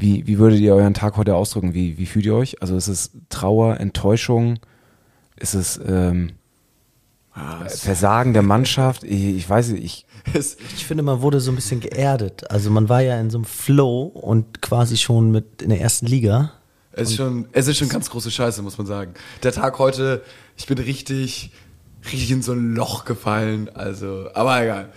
wie, wie würdet ihr euren Tag heute ausdrücken? Wie, wie fühlt ihr euch? Also ist es Trauer, Enttäuschung? Ist es ähm, Ah, Versagen der Mannschaft? Ich, ich weiß nicht, ich, Ich finde, man wurde so ein bisschen geerdet. Also man war ja in so einem Flow und quasi schon mit in der ersten Liga. Es ist, schon, es ist schon ganz große Scheiße, muss man sagen. Der Tag heute, ich bin richtig, richtig in so ein Loch gefallen. Also, aber egal.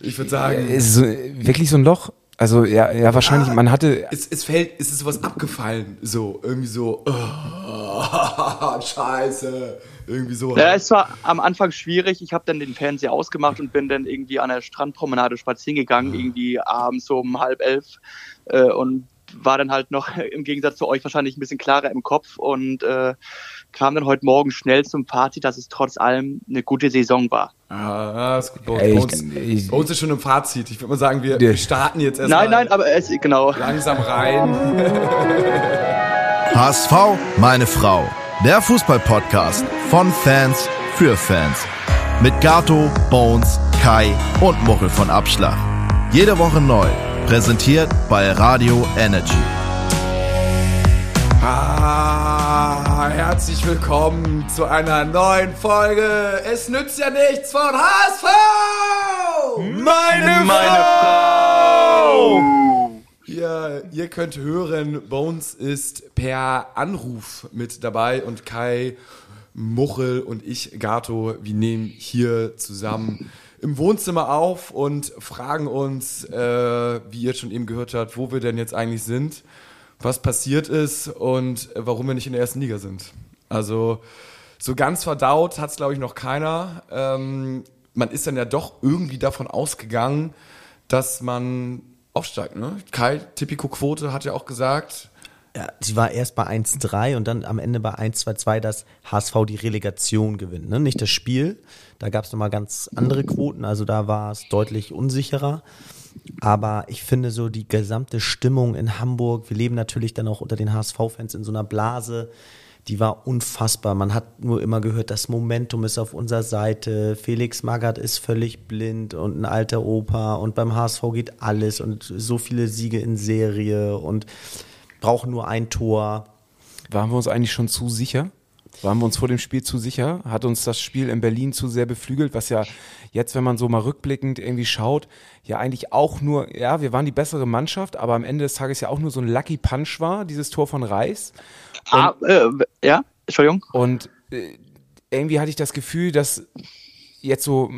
Ich würde sagen, ist es so, wirklich so ein Loch? Also ja, ja wahrscheinlich, man hatte, es, es fällt, es ist sowas abgefallen. So, irgendwie so, oh, Scheiße. Irgendwie so. Ja, es war am Anfang schwierig. Ich habe dann den Fernseher ausgemacht und bin dann irgendwie an der Strandpromenade spazieren gegangen, irgendwie abends so um halb elf äh, und war dann halt noch im Gegensatz zu euch wahrscheinlich ein bisschen klarer im Kopf und äh, kam dann heute Morgen schnell zum Fazit, dass es trotz allem eine gute Saison war. Ah, ist gut. Bei uns, Ey, bei ich- uns, ich- bei uns ist schon ein Fazit. Ich würde mal sagen, wir, wir starten jetzt erstmal Nein, nein, aber es genau. langsam rein. HSV, meine Frau. Der Fußball-Podcast von Fans für Fans. Mit Gato, Bones, Kai und Muchel von Abschlag. Jede Woche neu. Präsentiert bei Radio Energy. Herzlich willkommen zu einer neuen Folge. Es nützt ja nichts von HSV! Meine, Frau! Ihr, ihr könnt hören, Bones ist per Anruf mit dabei und Kai, Muchel und ich, Gato, wir nehmen hier zusammen im Wohnzimmer auf und fragen uns, äh, wie ihr schon eben gehört habt, wo wir denn jetzt eigentlich sind, was passiert ist und warum wir nicht in der ersten Liga sind. Also so ganz verdaut hat es, glaube ich, noch keiner. Ähm, man ist dann ja doch irgendwie davon ausgegangen, dass man aufsteigt. Ne? Kai, Tipico-Quote, hat ja auch gesagt, Ja, sie war erst bei 1-3 und dann am Ende bei 1-2-2, dass HSV die Relegation gewinnt. Ne? Nicht das Spiel. Da gab es nochmal ganz andere Quoten. Also da war es deutlich unsicherer. Aber ich finde so die gesamte Stimmung in Hamburg, wir leben natürlich dann auch unter den HSV-Fans in so einer Blase, die war unfassbar. Man hat nur immer gehört, das Momentum ist auf unserer Seite. Felix Magath ist völlig blind und ein alter Opa und beim HSV geht alles und so viele Siege in Serie und brauchen nur ein Tor. waren wir uns eigentlich schon zu sicher? Waren wir uns vor dem Spiel zu sicher? Hat uns das Spiel in Berlin zu sehr beflügelt, was ja jetzt, wenn man so mal rückblickend irgendwie schaut, ja eigentlich auch nur, ja, wir waren die bessere Mannschaft, aber am Ende des Tages ja auch nur so ein Lucky Punch war, dieses Tor von Reis. Ah, äh, ja, Entschuldigung. Und äh, irgendwie hatte ich das Gefühl, dass jetzt so,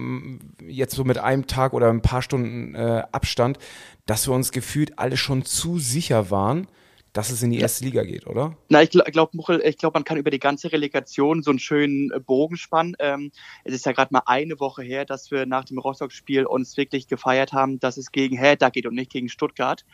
jetzt so mit einem Tag oder ein paar Stunden äh, Abstand, dass wir uns gefühlt alle schon zu sicher waren, dass es in die erste Liga geht, oder? Na, ich glaube, glaub, Muchel, ich glaube, man kann über die ganze Relegation so einen schönen äh, Bogen spannen. Ähm, es ist ja gerade mal eine Woche her, dass wir nach dem Rostock-Spiel uns wirklich gefeiert haben, dass es gegen Hertha geht und nicht gegen Stuttgart.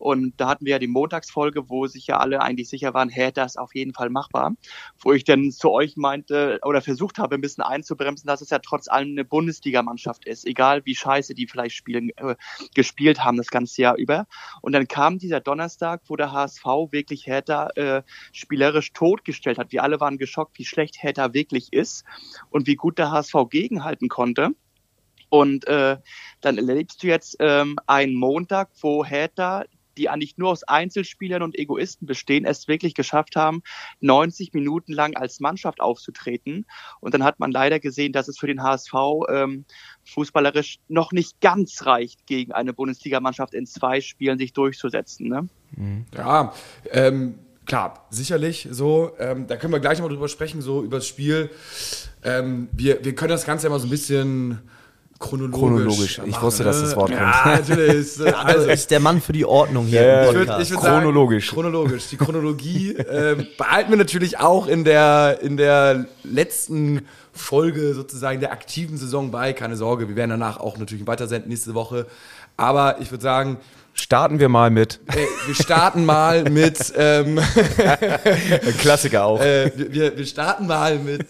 Und da hatten wir ja die Montagsfolge, wo sich ja alle eigentlich sicher waren, Hertha ist auf jeden Fall machbar. Wo ich dann zu euch meinte oder versucht habe, ein bisschen einzubremsen, dass es ja trotz allem eine Bundesligamannschaft ist. Egal wie scheiße die vielleicht spielen, äh, gespielt haben das ganze Jahr über. Und dann kam dieser Donnerstag, wo der HSV wirklich Hertha äh, spielerisch totgestellt hat. Wir alle waren geschockt, wie schlecht Hertha wirklich ist und wie gut der HSV gegenhalten konnte. Und äh, dann erlebst du jetzt ähm, einen Montag, wo Hertha die eigentlich nur aus Einzelspielern und Egoisten bestehen, es wirklich geschafft haben, 90 Minuten lang als Mannschaft aufzutreten. Und dann hat man leider gesehen, dass es für den HSV ähm, fußballerisch noch nicht ganz reicht, gegen eine Bundesligamannschaft in zwei Spielen sich durchzusetzen. Ne? Ja, ähm, klar, sicherlich so. Ähm, da können wir gleich nochmal drüber sprechen, so über das Spiel. Ähm, wir, wir können das Ganze mal so ein bisschen chronologisch. Chronologisch. Ich machen, wusste, dass das Wort ja, kommt. natürlich. Ist, äh, Also also, ist der Mann für die Ordnung hier Ja, im ich Podcast. ich würd Chronologisch. Sagen, chronologisch. Die Chronologie ähm, behalten wir natürlich auch in der, in der letzten Folge sozusagen der aktiven Saison bei. Keine Sorge, wir werden danach auch natürlich weitersenden nächste Woche. Aber ich würde sagen, Starten wir mal mit ey, wir starten mal mit ähm, Klassiker auch. äh, wir- wir, wir starten mal mit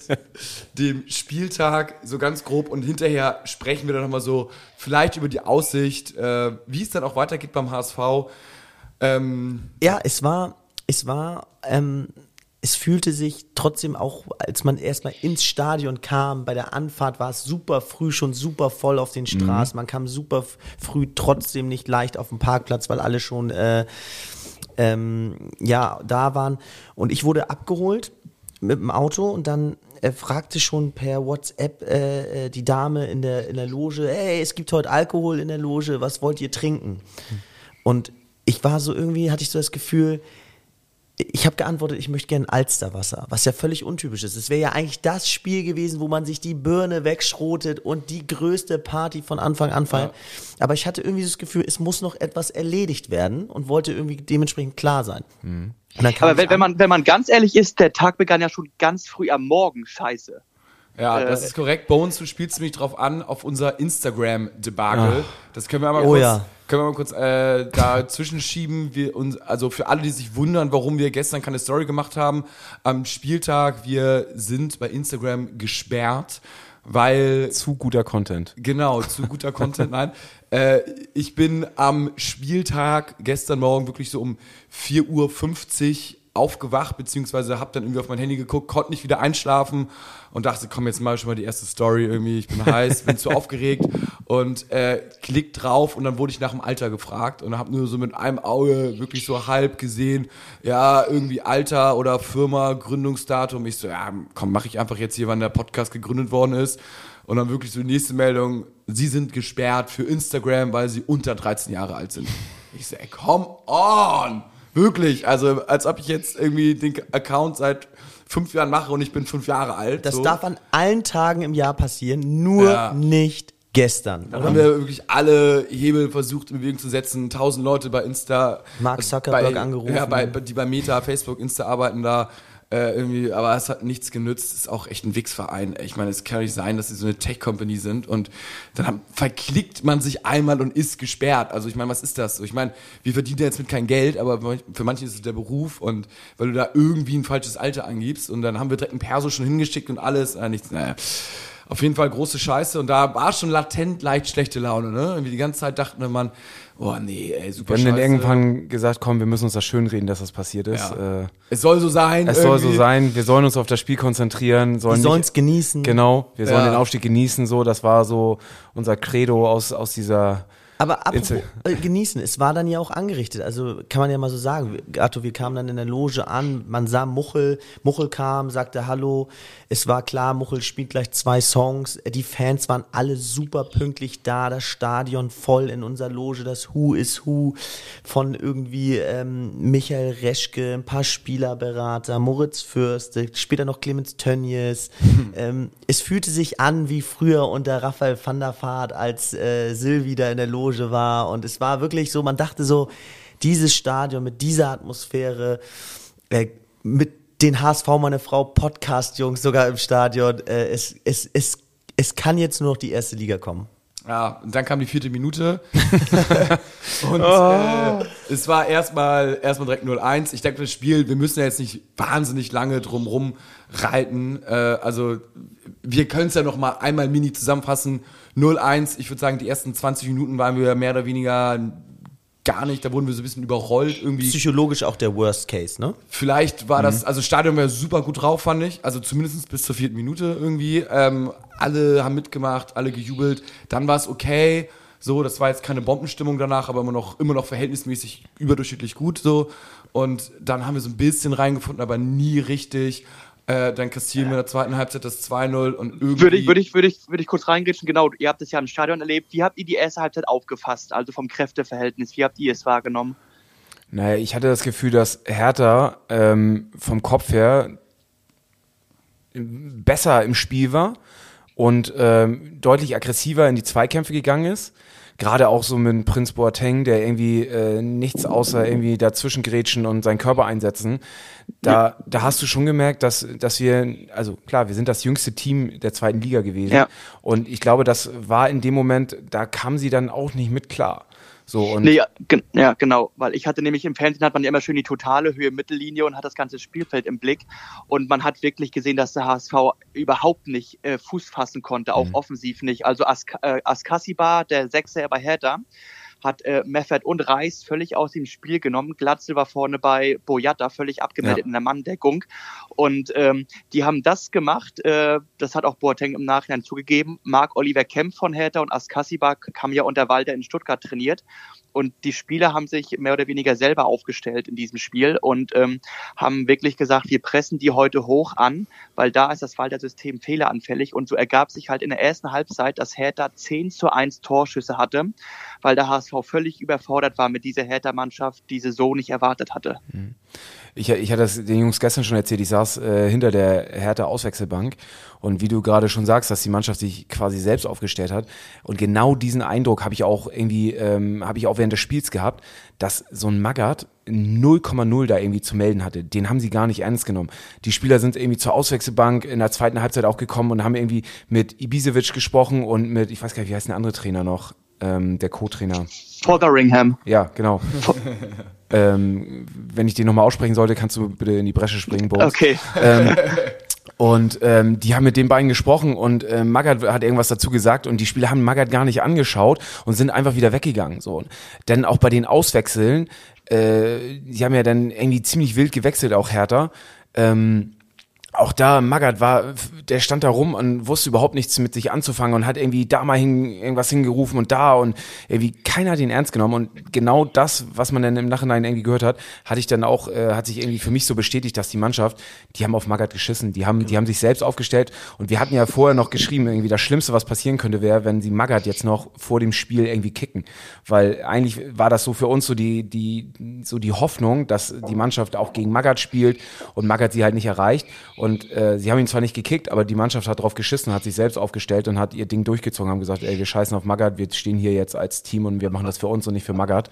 dem Spieltag so ganz grob und hinterher sprechen wir dann nochmal so vielleicht über die Aussicht, äh, wie es dann auch weitergeht beim HSV. Ähm, Ja, es war, es war, ähm, es fühlte sich trotzdem auch, als man erstmal ins Stadion kam, bei der Anfahrt war es super früh, schon super voll auf den Straßen. Man kam super früh trotzdem nicht leicht auf den Parkplatz, weil alle schon äh, ähm, ja, da waren und ich wurde abgeholt mit dem Auto und dann äh, fragte schon per WhatsApp äh, äh, die Dame in der, in der Loge, hey, es gibt heute Alkohol in der Loge, was wollt ihr trinken? Und ich war so irgendwie, hatte ich so das Gefühl, ich habe geantwortet, ich möchte gerne Alsterwasser, was ja völlig untypisch ist. Es wäre ja eigentlich das Spiel gewesen, wo man sich die Birne wegschrotet und die größte Party von Anfang an feiert. Ja. Aber ich hatte irgendwie das Gefühl, es muss noch etwas erledigt werden und wollte irgendwie dementsprechend klar sein. Mhm. Aber wenn, wenn, man, wenn man ganz ehrlich ist, der Tag begann ja schon ganz früh am Morgen, scheiße. Ja, äh, das ist korrekt. Bones, du spielst mich drauf an auf unser Instagram-Debakel. Das können wir mal Oh kurz, ja. Können wir mal kurz äh, dazwischen schieben. Wir uns, also für alle, die sich wundern, warum wir gestern keine Story gemacht haben, am Spieltag, wir sind bei Instagram gesperrt, weil Zu guter Content. Genau, zu guter Content, nein. Äh, ich bin am Spieltag gestern Morgen wirklich so um 4.50 Uhr aufgewacht, beziehungsweise habe dann irgendwie auf mein Handy geguckt, konnte nicht wieder einschlafen und dachte, komm, jetzt mal schon mal die erste Story irgendwie, ich bin heiß, bin zu aufgeregt und äh, klick drauf und dann wurde ich nach dem Alter gefragt und habe nur so mit einem Auge wirklich so halb gesehen, ja, irgendwie Alter oder Firma, Gründungsdatum. Ich so, ja, komm, mache ich einfach jetzt hier, wann der Podcast gegründet worden ist. Und dann wirklich so die nächste Meldung, sie sind gesperrt für Instagram, weil sie unter 13 Jahre alt sind. Ich so, ey, come on! Wirklich, also als ob ich jetzt irgendwie den Account seit fünf Jahren mache und ich bin fünf Jahre alt. Das so. darf an allen Tagen im Jahr passieren, nur Ja. nicht gestern. Dann oder? haben wir wirklich alle Hebel versucht in Bewegung zu setzen. Tausend Leute bei Insta. Mark Zuckerberg bei, angerufen. Ja, bei, die bei Meta, Facebook, Insta arbeiten da. Äh, irgendwie, aber es hat nichts genützt. Ist auch echt ein Wix-Verein. Ich meine, es kann nicht sein, dass sie so eine Tech-Company sind und dann haben, verklickt man sich einmal und ist gesperrt. Also ich meine, was ist das? Ich meine, wir verdienen jetzt mit kein Geld, aber für manche ist es der Beruf und weil du da irgendwie ein falsches Alter angibst und dann haben wir direkt ein Perso schon hingeschickt und alles. Äh, nichts, naja. Auf jeden Fall große Scheiße und da war schon latent leicht schlechte Laune, ne? Irgendwie die ganze Zeit dachte man, oh nee, ey, super Wir haben dann irgendwann gesagt, komm, wir müssen uns das schönreden, dass das passiert ist. Ja. Äh, Es soll so sein. es soll so irgendwie. sein, wir sollen uns auf das Spiel konzentrieren. Sollen Die nicht- sollen es genießen. Genau, wir sollen Ja. den Aufstieg genießen, so, das war so unser Credo aus, aus dieser, Aber apropos Insta- äh, genießen, es war dann ja auch angerichtet. Also kann man ja mal so sagen. Gato, wir kamen dann in der Loge an, man sah Muchel, Muchel kam, sagte Hallo. Es war klar, Muchel spielt gleich zwei Songs. Äh, Die Fans waren alle super pünktlich da, das Stadion voll in unserer Loge, das Who is Who von irgendwie ähm, Michael Reschke, ein paar Spielerberater, Moritz Fürst, äh, später noch Clemens Tönnies. ähm, es fühlte sich an wie früher unter Raphael van der Vaart, als äh, Sylvie da in der Loge war. Und es war wirklich so, man dachte so, dieses Stadion mit dieser Atmosphäre, äh, mit den HSV, meine Frau, Podcast-Jungs sogar im Stadion, äh, es, es, es, es kann jetzt nur noch die erste Liga kommen. Ja, und dann kam die vierte Minute. und Oh. äh, es war erstmal erstmal direkt 0-1. Ich denke, das Spiel, wir müssen ja jetzt nicht wahnsinnig lange drum rum reiten. Äh, also wir können es ja noch mal einmal mini zusammenfassen. 0-1, ich würde sagen, die ersten 20 Minuten waren wir mehr oder weniger gar nicht, da wurden wir so ein bisschen überrollt irgendwie. Psychologisch auch der Worst Case, ne? Vielleicht war das, also Stadion war super gut drauf, fand ich. Also zumindest bis zur vierten Minute irgendwie. Ähm, alle haben mitgemacht, alle gejubelt. Dann war es okay. So, das war jetzt keine Bombenstimmung danach, aber immer noch, immer noch verhältnismäßig überdurchschnittlich gut so. Und dann haben wir so ein bisschen reingefunden, aber nie richtig. Äh, dann kassieren wir in der zweiten Halbzeit das 2-0 und irgendwie. Würde ich, würde ich, würde ich, würde ich kurz reingrätschen. Genau, ihr habt es ja im Stadion erlebt. Wie habt ihr die erste Halbzeit aufgefasst? Also vom Kräfteverhältnis. Wie habt ihr es wahrgenommen? naja, ich hatte das Gefühl, dass Hertha ähm, vom Kopf her besser im Spiel war und ähm, deutlich aggressiver in die Zweikämpfe gegangen ist. Gerade auch so mit Prinz Boateng, der irgendwie äh, nichts außer irgendwie dazwischen grätschen und seinen Körper einsetzen. Da, da hast du schon gemerkt, dass, dass wir, also klar, wir sind das jüngste Team der zweiten Liga gewesen. Ja. Und ich glaube, das war in dem Moment, da kam sie dann auch nicht mit klar. So, und Nee, ja, ja, genau, weil ich hatte nämlich im Fernsehen hat man ja immer schön die totale Höhe Mittellinie und hat das ganze Spielfeld im Blick. Und man hat wirklich gesehen, dass der HSV überhaupt nicht äh, Fuß fassen konnte, auch offensiv nicht. Also Ask äh, Askasiba, der Sechser bei Hertha, hat äh, Meffert und Reis völlig aus dem Spiel genommen. Glatzel war vorne bei Boyata völlig abgemeldet ja. in der Manndeckung. Und ähm, die haben das gemacht, äh, das hat auch Boateng im Nachhinein zugegeben. Marc Oliver Kemp von Hertha und Askasibak haben ja unter Walter in Stuttgart trainiert. Und die Spieler haben sich mehr oder weniger selber aufgestellt in diesem Spiel und ähm, haben wirklich gesagt, wir pressen die heute hoch an, weil da ist das Walter-System fehleranfällig. Und so ergab sich halt in der ersten Halbzeit, dass Hertha 10 zu 1 Torschüsse hatte, weil der HSV völlig überfordert war mit dieser Hertha-Mannschaft, die sie so nicht erwartet hatte. Mhm. Ich, ich hatte das den Jungs gestern schon erzählt, ich saß äh, hinter der Hertha Auswechselbank und wie du gerade schon sagst, dass die Mannschaft sich quasi selbst aufgestellt hat und genau diesen Eindruck habe ich auch irgendwie, ähm, habe ich auch während des Spiels gehabt, dass so ein Magath 0,0 da irgendwie zu melden hatte. Den haben sie gar nicht ernst genommen. Die Spieler sind irgendwie zur Auswechselbank in der zweiten Halbzeit auch gekommen und haben irgendwie mit Ibisevic gesprochen und mit, ich weiß gar nicht, wie heißt der andere Trainer noch, ähm, der Co-Trainer. Fotheringham. Ja, genau. ähm, wenn ich den nochmal aussprechen sollte, kannst du bitte in die Bresche springen, Bones. Okay. Ähm, und ähm, die haben mit den beiden gesprochen und äh, Magath hat irgendwas dazu gesagt und die Spieler haben Magath gar nicht angeschaut und sind einfach wieder weggegangen. So. Denn auch bei den Auswechseln, äh, die haben ja dann irgendwie ziemlich wild gewechselt, auch härter. Ähm, auch da, Magath war, der stand da rum und wusste überhaupt nichts mit sich anzufangen und hat irgendwie da mal hin, irgendwas hingerufen und da und irgendwie keiner hat ihn ernst genommen und genau das, was man dann im Nachhinein irgendwie gehört hat, hatte ich dann auch, äh, hat sich irgendwie für mich so bestätigt, dass die Mannschaft, die haben auf Magath geschissen, die haben, die haben sich selbst aufgestellt und wir hatten ja vorher noch geschrieben, irgendwie das Schlimmste, was passieren könnte, wäre, wenn sie Magath jetzt noch vor dem Spiel irgendwie kicken, weil eigentlich war das so für uns so die, die, so die Hoffnung, dass die Mannschaft auch gegen Magath spielt und Magath sie halt nicht erreicht und äh, sie haben ihn zwar nicht gekickt, aber die Mannschaft hat drauf geschissen, hat sich selbst aufgestellt und hat ihr Ding durchgezogen, haben gesagt, ey, wir scheißen auf Magath, wir stehen hier jetzt als Team und wir machen das für uns und nicht für Magath.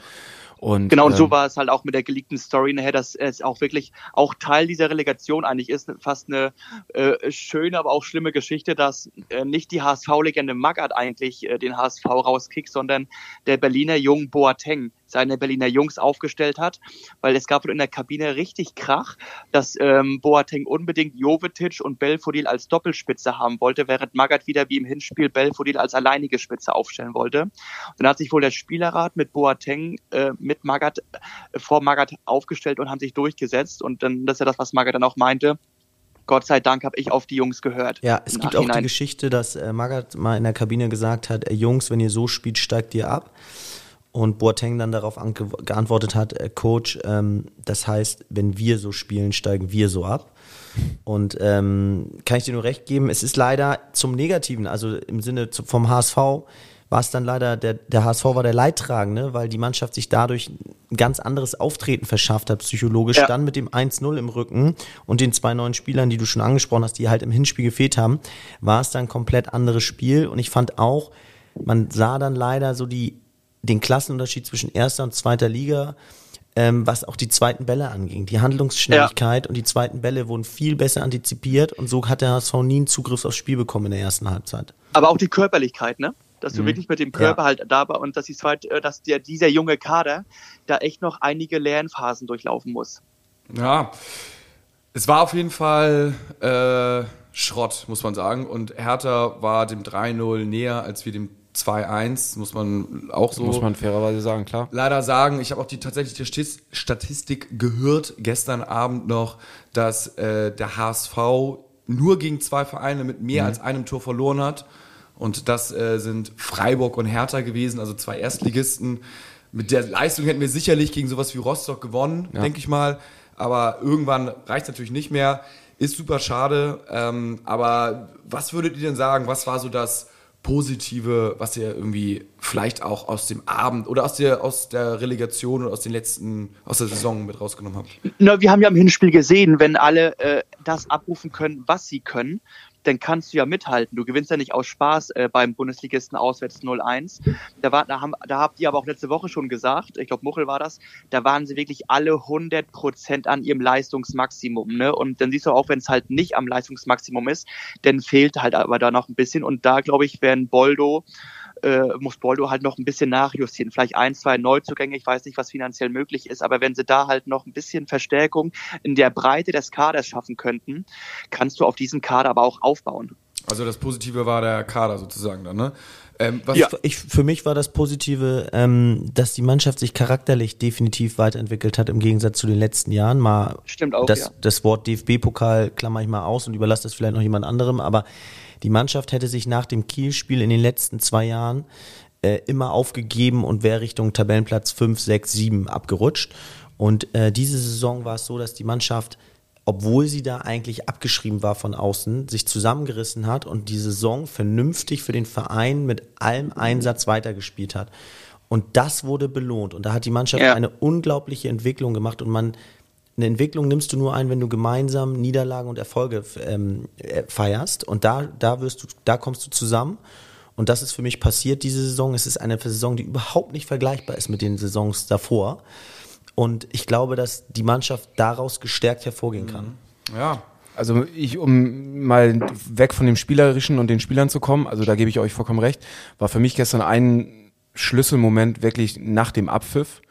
Und, genau, und so ähm, war es halt auch mit der geleakten Story nachher, dass es auch wirklich auch Teil dieser Relegation eigentlich ist. Fast eine äh, schöne, aber auch schlimme Geschichte, dass äh, nicht die HSV-Legende Magath eigentlich äh, den HSV rauskickt, sondern der Berliner Jung Boateng seine Berliner Jungs aufgestellt hat, weil es gab in der Kabine richtig Krach, dass ähm, Boateng unbedingt Jovetic und Belfodil als Doppelspitze haben wollte, während Magath wieder wie im Hinspiel Belfodil als alleinige Spitze aufstellen wollte. Und dann hat sich wohl der Spielerrat mit Boateng äh, mit Magath äh, vor Magath aufgestellt und haben sich durchgesetzt und dann das ist ja das, was Magath dann auch meinte. Gott sei Dank habe ich auf die Jungs gehört. Ja, es gibt auch die Geschichte, dass äh, Magath mal in der Kabine gesagt hat, Jungs, wenn ihr so spielt, steigt ihr ab. Und Boateng dann darauf geantwortet hat, äh, Coach, ähm, das heißt, wenn wir so spielen, steigen wir so ab. Und ähm, kann ich dir nur recht geben, es ist leider zum Negativen, also im Sinne vom HSV war es dann leider, der, der HSV war der Leidtragende, weil die Mannschaft sich dadurch ein ganz anderes Auftreten verschafft hat, psychologisch. Ja. Dann mit dem 1-0 im Rücken und den zwei neuen Spielern, die du schon angesprochen hast, die halt im Hinspiel gefehlt haben, war es dann ein komplett anderes Spiel. Und ich fand auch, man sah dann leider so die den Klassenunterschied zwischen erster und zweiter Liga, ähm, was auch die zweiten Bälle anging. Die Handlungsschnelligkeit ja. und die zweiten Bälle wurden viel besser antizipiert und so hat der HSV nie einen Zugriff aufs Spiel bekommen in der ersten Halbzeit. Aber auch die Körperlichkeit, ne? Dass du mhm. wirklich mit dem Körper ja. halt da war und dass, die zweite, äh, dass der, dieser junge Kader da echt noch einige Lernphasen durchlaufen muss. Ja, es war auf jeden Fall äh, Schrott, muss man sagen. Und Hertha war dem 3-0 näher, als wir dem 2-1, muss man auch so. Muss man fairerweise sagen, klar. Leider sagen, ich habe auch die tatsächliche Statistik gehört, gestern Abend noch, dass äh, der HSV nur gegen zwei Vereine mit mehr mhm. als einem Tor verloren hat. Und das äh, sind Freiburg und Hertha gewesen, also zwei Erstligisten. Mit der Leistung hätten wir sicherlich gegen sowas wie Rostock gewonnen, ja. denke ich mal. Aber irgendwann reicht es natürlich nicht mehr. Ist super schade. Ähm, aber was würdet ihr denn sagen? Was war so das Positive, was ihr irgendwie vielleicht auch aus dem Abend oder aus der, aus der Relegation oder aus den letzten, aus der Saison mit rausgenommen habt? Na, wir haben ja im Hinspiel gesehen, wenn alle äh, das abrufen können, was sie können, dann kannst du ja mithalten. Du gewinnst ja nicht aus Spaß äh, beim Bundesligisten auswärts 0-1. Da, war, da, haben, da habt ihr aber auch letzte Woche schon gesagt, ich glaube Muchel war das, da waren sie wirklich alle 100 Prozent an ihrem Leistungsmaximum. Ne? Und dann siehst du auch, wenn es halt nicht am Leistungsmaximum ist, dann fehlt halt aber da noch ein bisschen. Und da glaube ich, werden Boldo äh, muss Boldo halt noch ein bisschen nachjustieren. Vielleicht ein, zwei Neuzugänge, ich weiß nicht, was finanziell möglich ist, aber wenn sie da halt noch ein bisschen Verstärkung in der Breite des Kaders schaffen könnten, kannst du auf diesen Kader aber auch aufbauen. Also das Positive war der Kader sozusagen dann, ne? Ähm, was Ja. Ich, für mich war das Positive, ähm, dass die Mannschaft sich charakterlich definitiv weiterentwickelt hat im Gegensatz zu den letzten Jahren. Mal Stimmt auch, das, ja. das Wort DFB-Pokal klammer ich mal aus und überlasse das vielleicht noch jemand anderem, aber die Mannschaft hätte sich nach dem Kiel-Spiel in den letzten zwei Jahren äh, immer aufgegeben und wäre Richtung Tabellenplatz 5, 6, 7 abgerutscht. Und äh, diese Saison war es so, dass die Mannschaft, obwohl sie da eigentlich abgeschrieben war von außen, sich zusammengerissen hat und die Saison vernünftig für den Verein mit allem Einsatz weitergespielt hat. Und das wurde belohnt. Und da hat die Mannschaft Ja. eine unglaubliche Entwicklung gemacht. Und man, eine Entwicklung nimmst du nur ein, wenn du gemeinsam Niederlagen und Erfolge ähm, äh, feierst. Und da, da wirst du, da kommst du zusammen. Und das ist für mich passiert diese Saison. Es ist eine Saison, die überhaupt nicht vergleichbar ist mit den Saisons davor. Und ich glaube, dass die Mannschaft daraus gestärkt hervorgehen kann. ja. Also ich, um mal weg von dem Spielerischen und den Spielern zu kommen, also da gebe ich euch vollkommen recht, war für mich gestern ein Schlüsselmoment wirklich nach dem Abpfiff,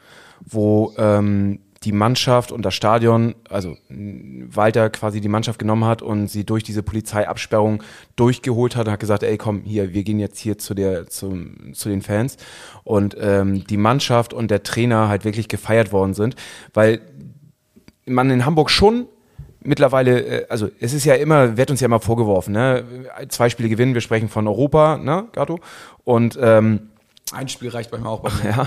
wo ähm, die Mannschaft und das Stadion, also Walter quasi die Mannschaft genommen hat und sie durch diese Polizeiabsperrung durchgeholt hat und hat gesagt, ey komm, hier, wir gehen jetzt hier zu der, zum, zu den Fans. Und ähm, die Mannschaft und der Trainer halt wirklich gefeiert worden sind, weil man in Hamburg schon mittlerweile, äh, also es ist ja immer, wird uns ja immer vorgeworfen, ne? Zwei Spiele gewinnen, wir sprechen von Europa, ne, Gato? Und ähm, Ein Spiel reicht bei mir auch bei mir. ja.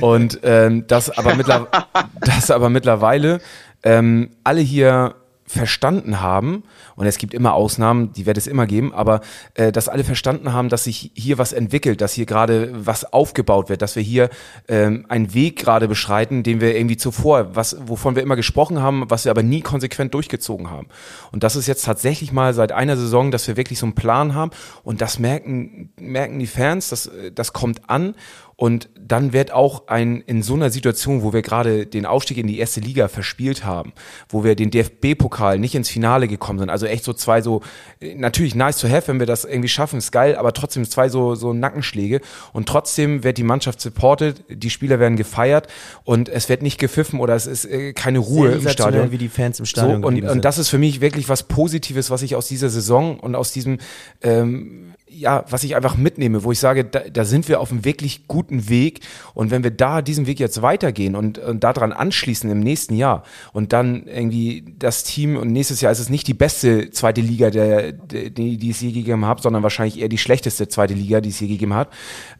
Und ähm, das aber mittler das aber mittlerweile ähm, alle hier verstanden haben, und es gibt immer Ausnahmen, die wird es immer geben, aber äh, dass alle verstanden haben, dass sich hier was entwickelt, dass hier gerade was aufgebaut wird, dass wir hier ähm, einen Weg gerade beschreiten, den wir irgendwie zuvor, was, wovon wir immer gesprochen haben, was wir aber nie konsequent durchgezogen haben. Und das ist jetzt tatsächlich mal seit einer Saison, dass wir wirklich so einen Plan haben und das merken, merken die Fans, das, das kommt an und dann wird auch ein, in so einer Situation, wo wir gerade den Aufstieg in die erste Liga verspielt haben, wo wir den DFB-Pokal nicht ins Finale gekommen sind, also echt so zwei so, natürlich nice to have, wenn wir das irgendwie schaffen, ist geil, aber trotzdem zwei so, so Nackenschläge und trotzdem wird die Mannschaft supported, die Spieler werden gefeiert und es wird nicht gepfiffen oder es ist äh, keine Ruhe im Sensationell, Stadion. wie die Fans im So, Stadion und, geblieben und sind. das ist für mich wirklich was Positives, was ich aus dieser Saison und aus diesem, ähm, ja, was ich einfach mitnehme, wo ich sage, da, da sind wir auf einem wirklich guten Weg. Und wenn wir da diesen Weg jetzt weitergehen und, und daran anschließen im nächsten Jahr und dann irgendwie das Team und nächstes Jahr ist es nicht die beste zweite Liga, der, der, die, die es je gegeben hat, sondern wahrscheinlich eher die schlechteste zweite Liga, die es je gegeben hat,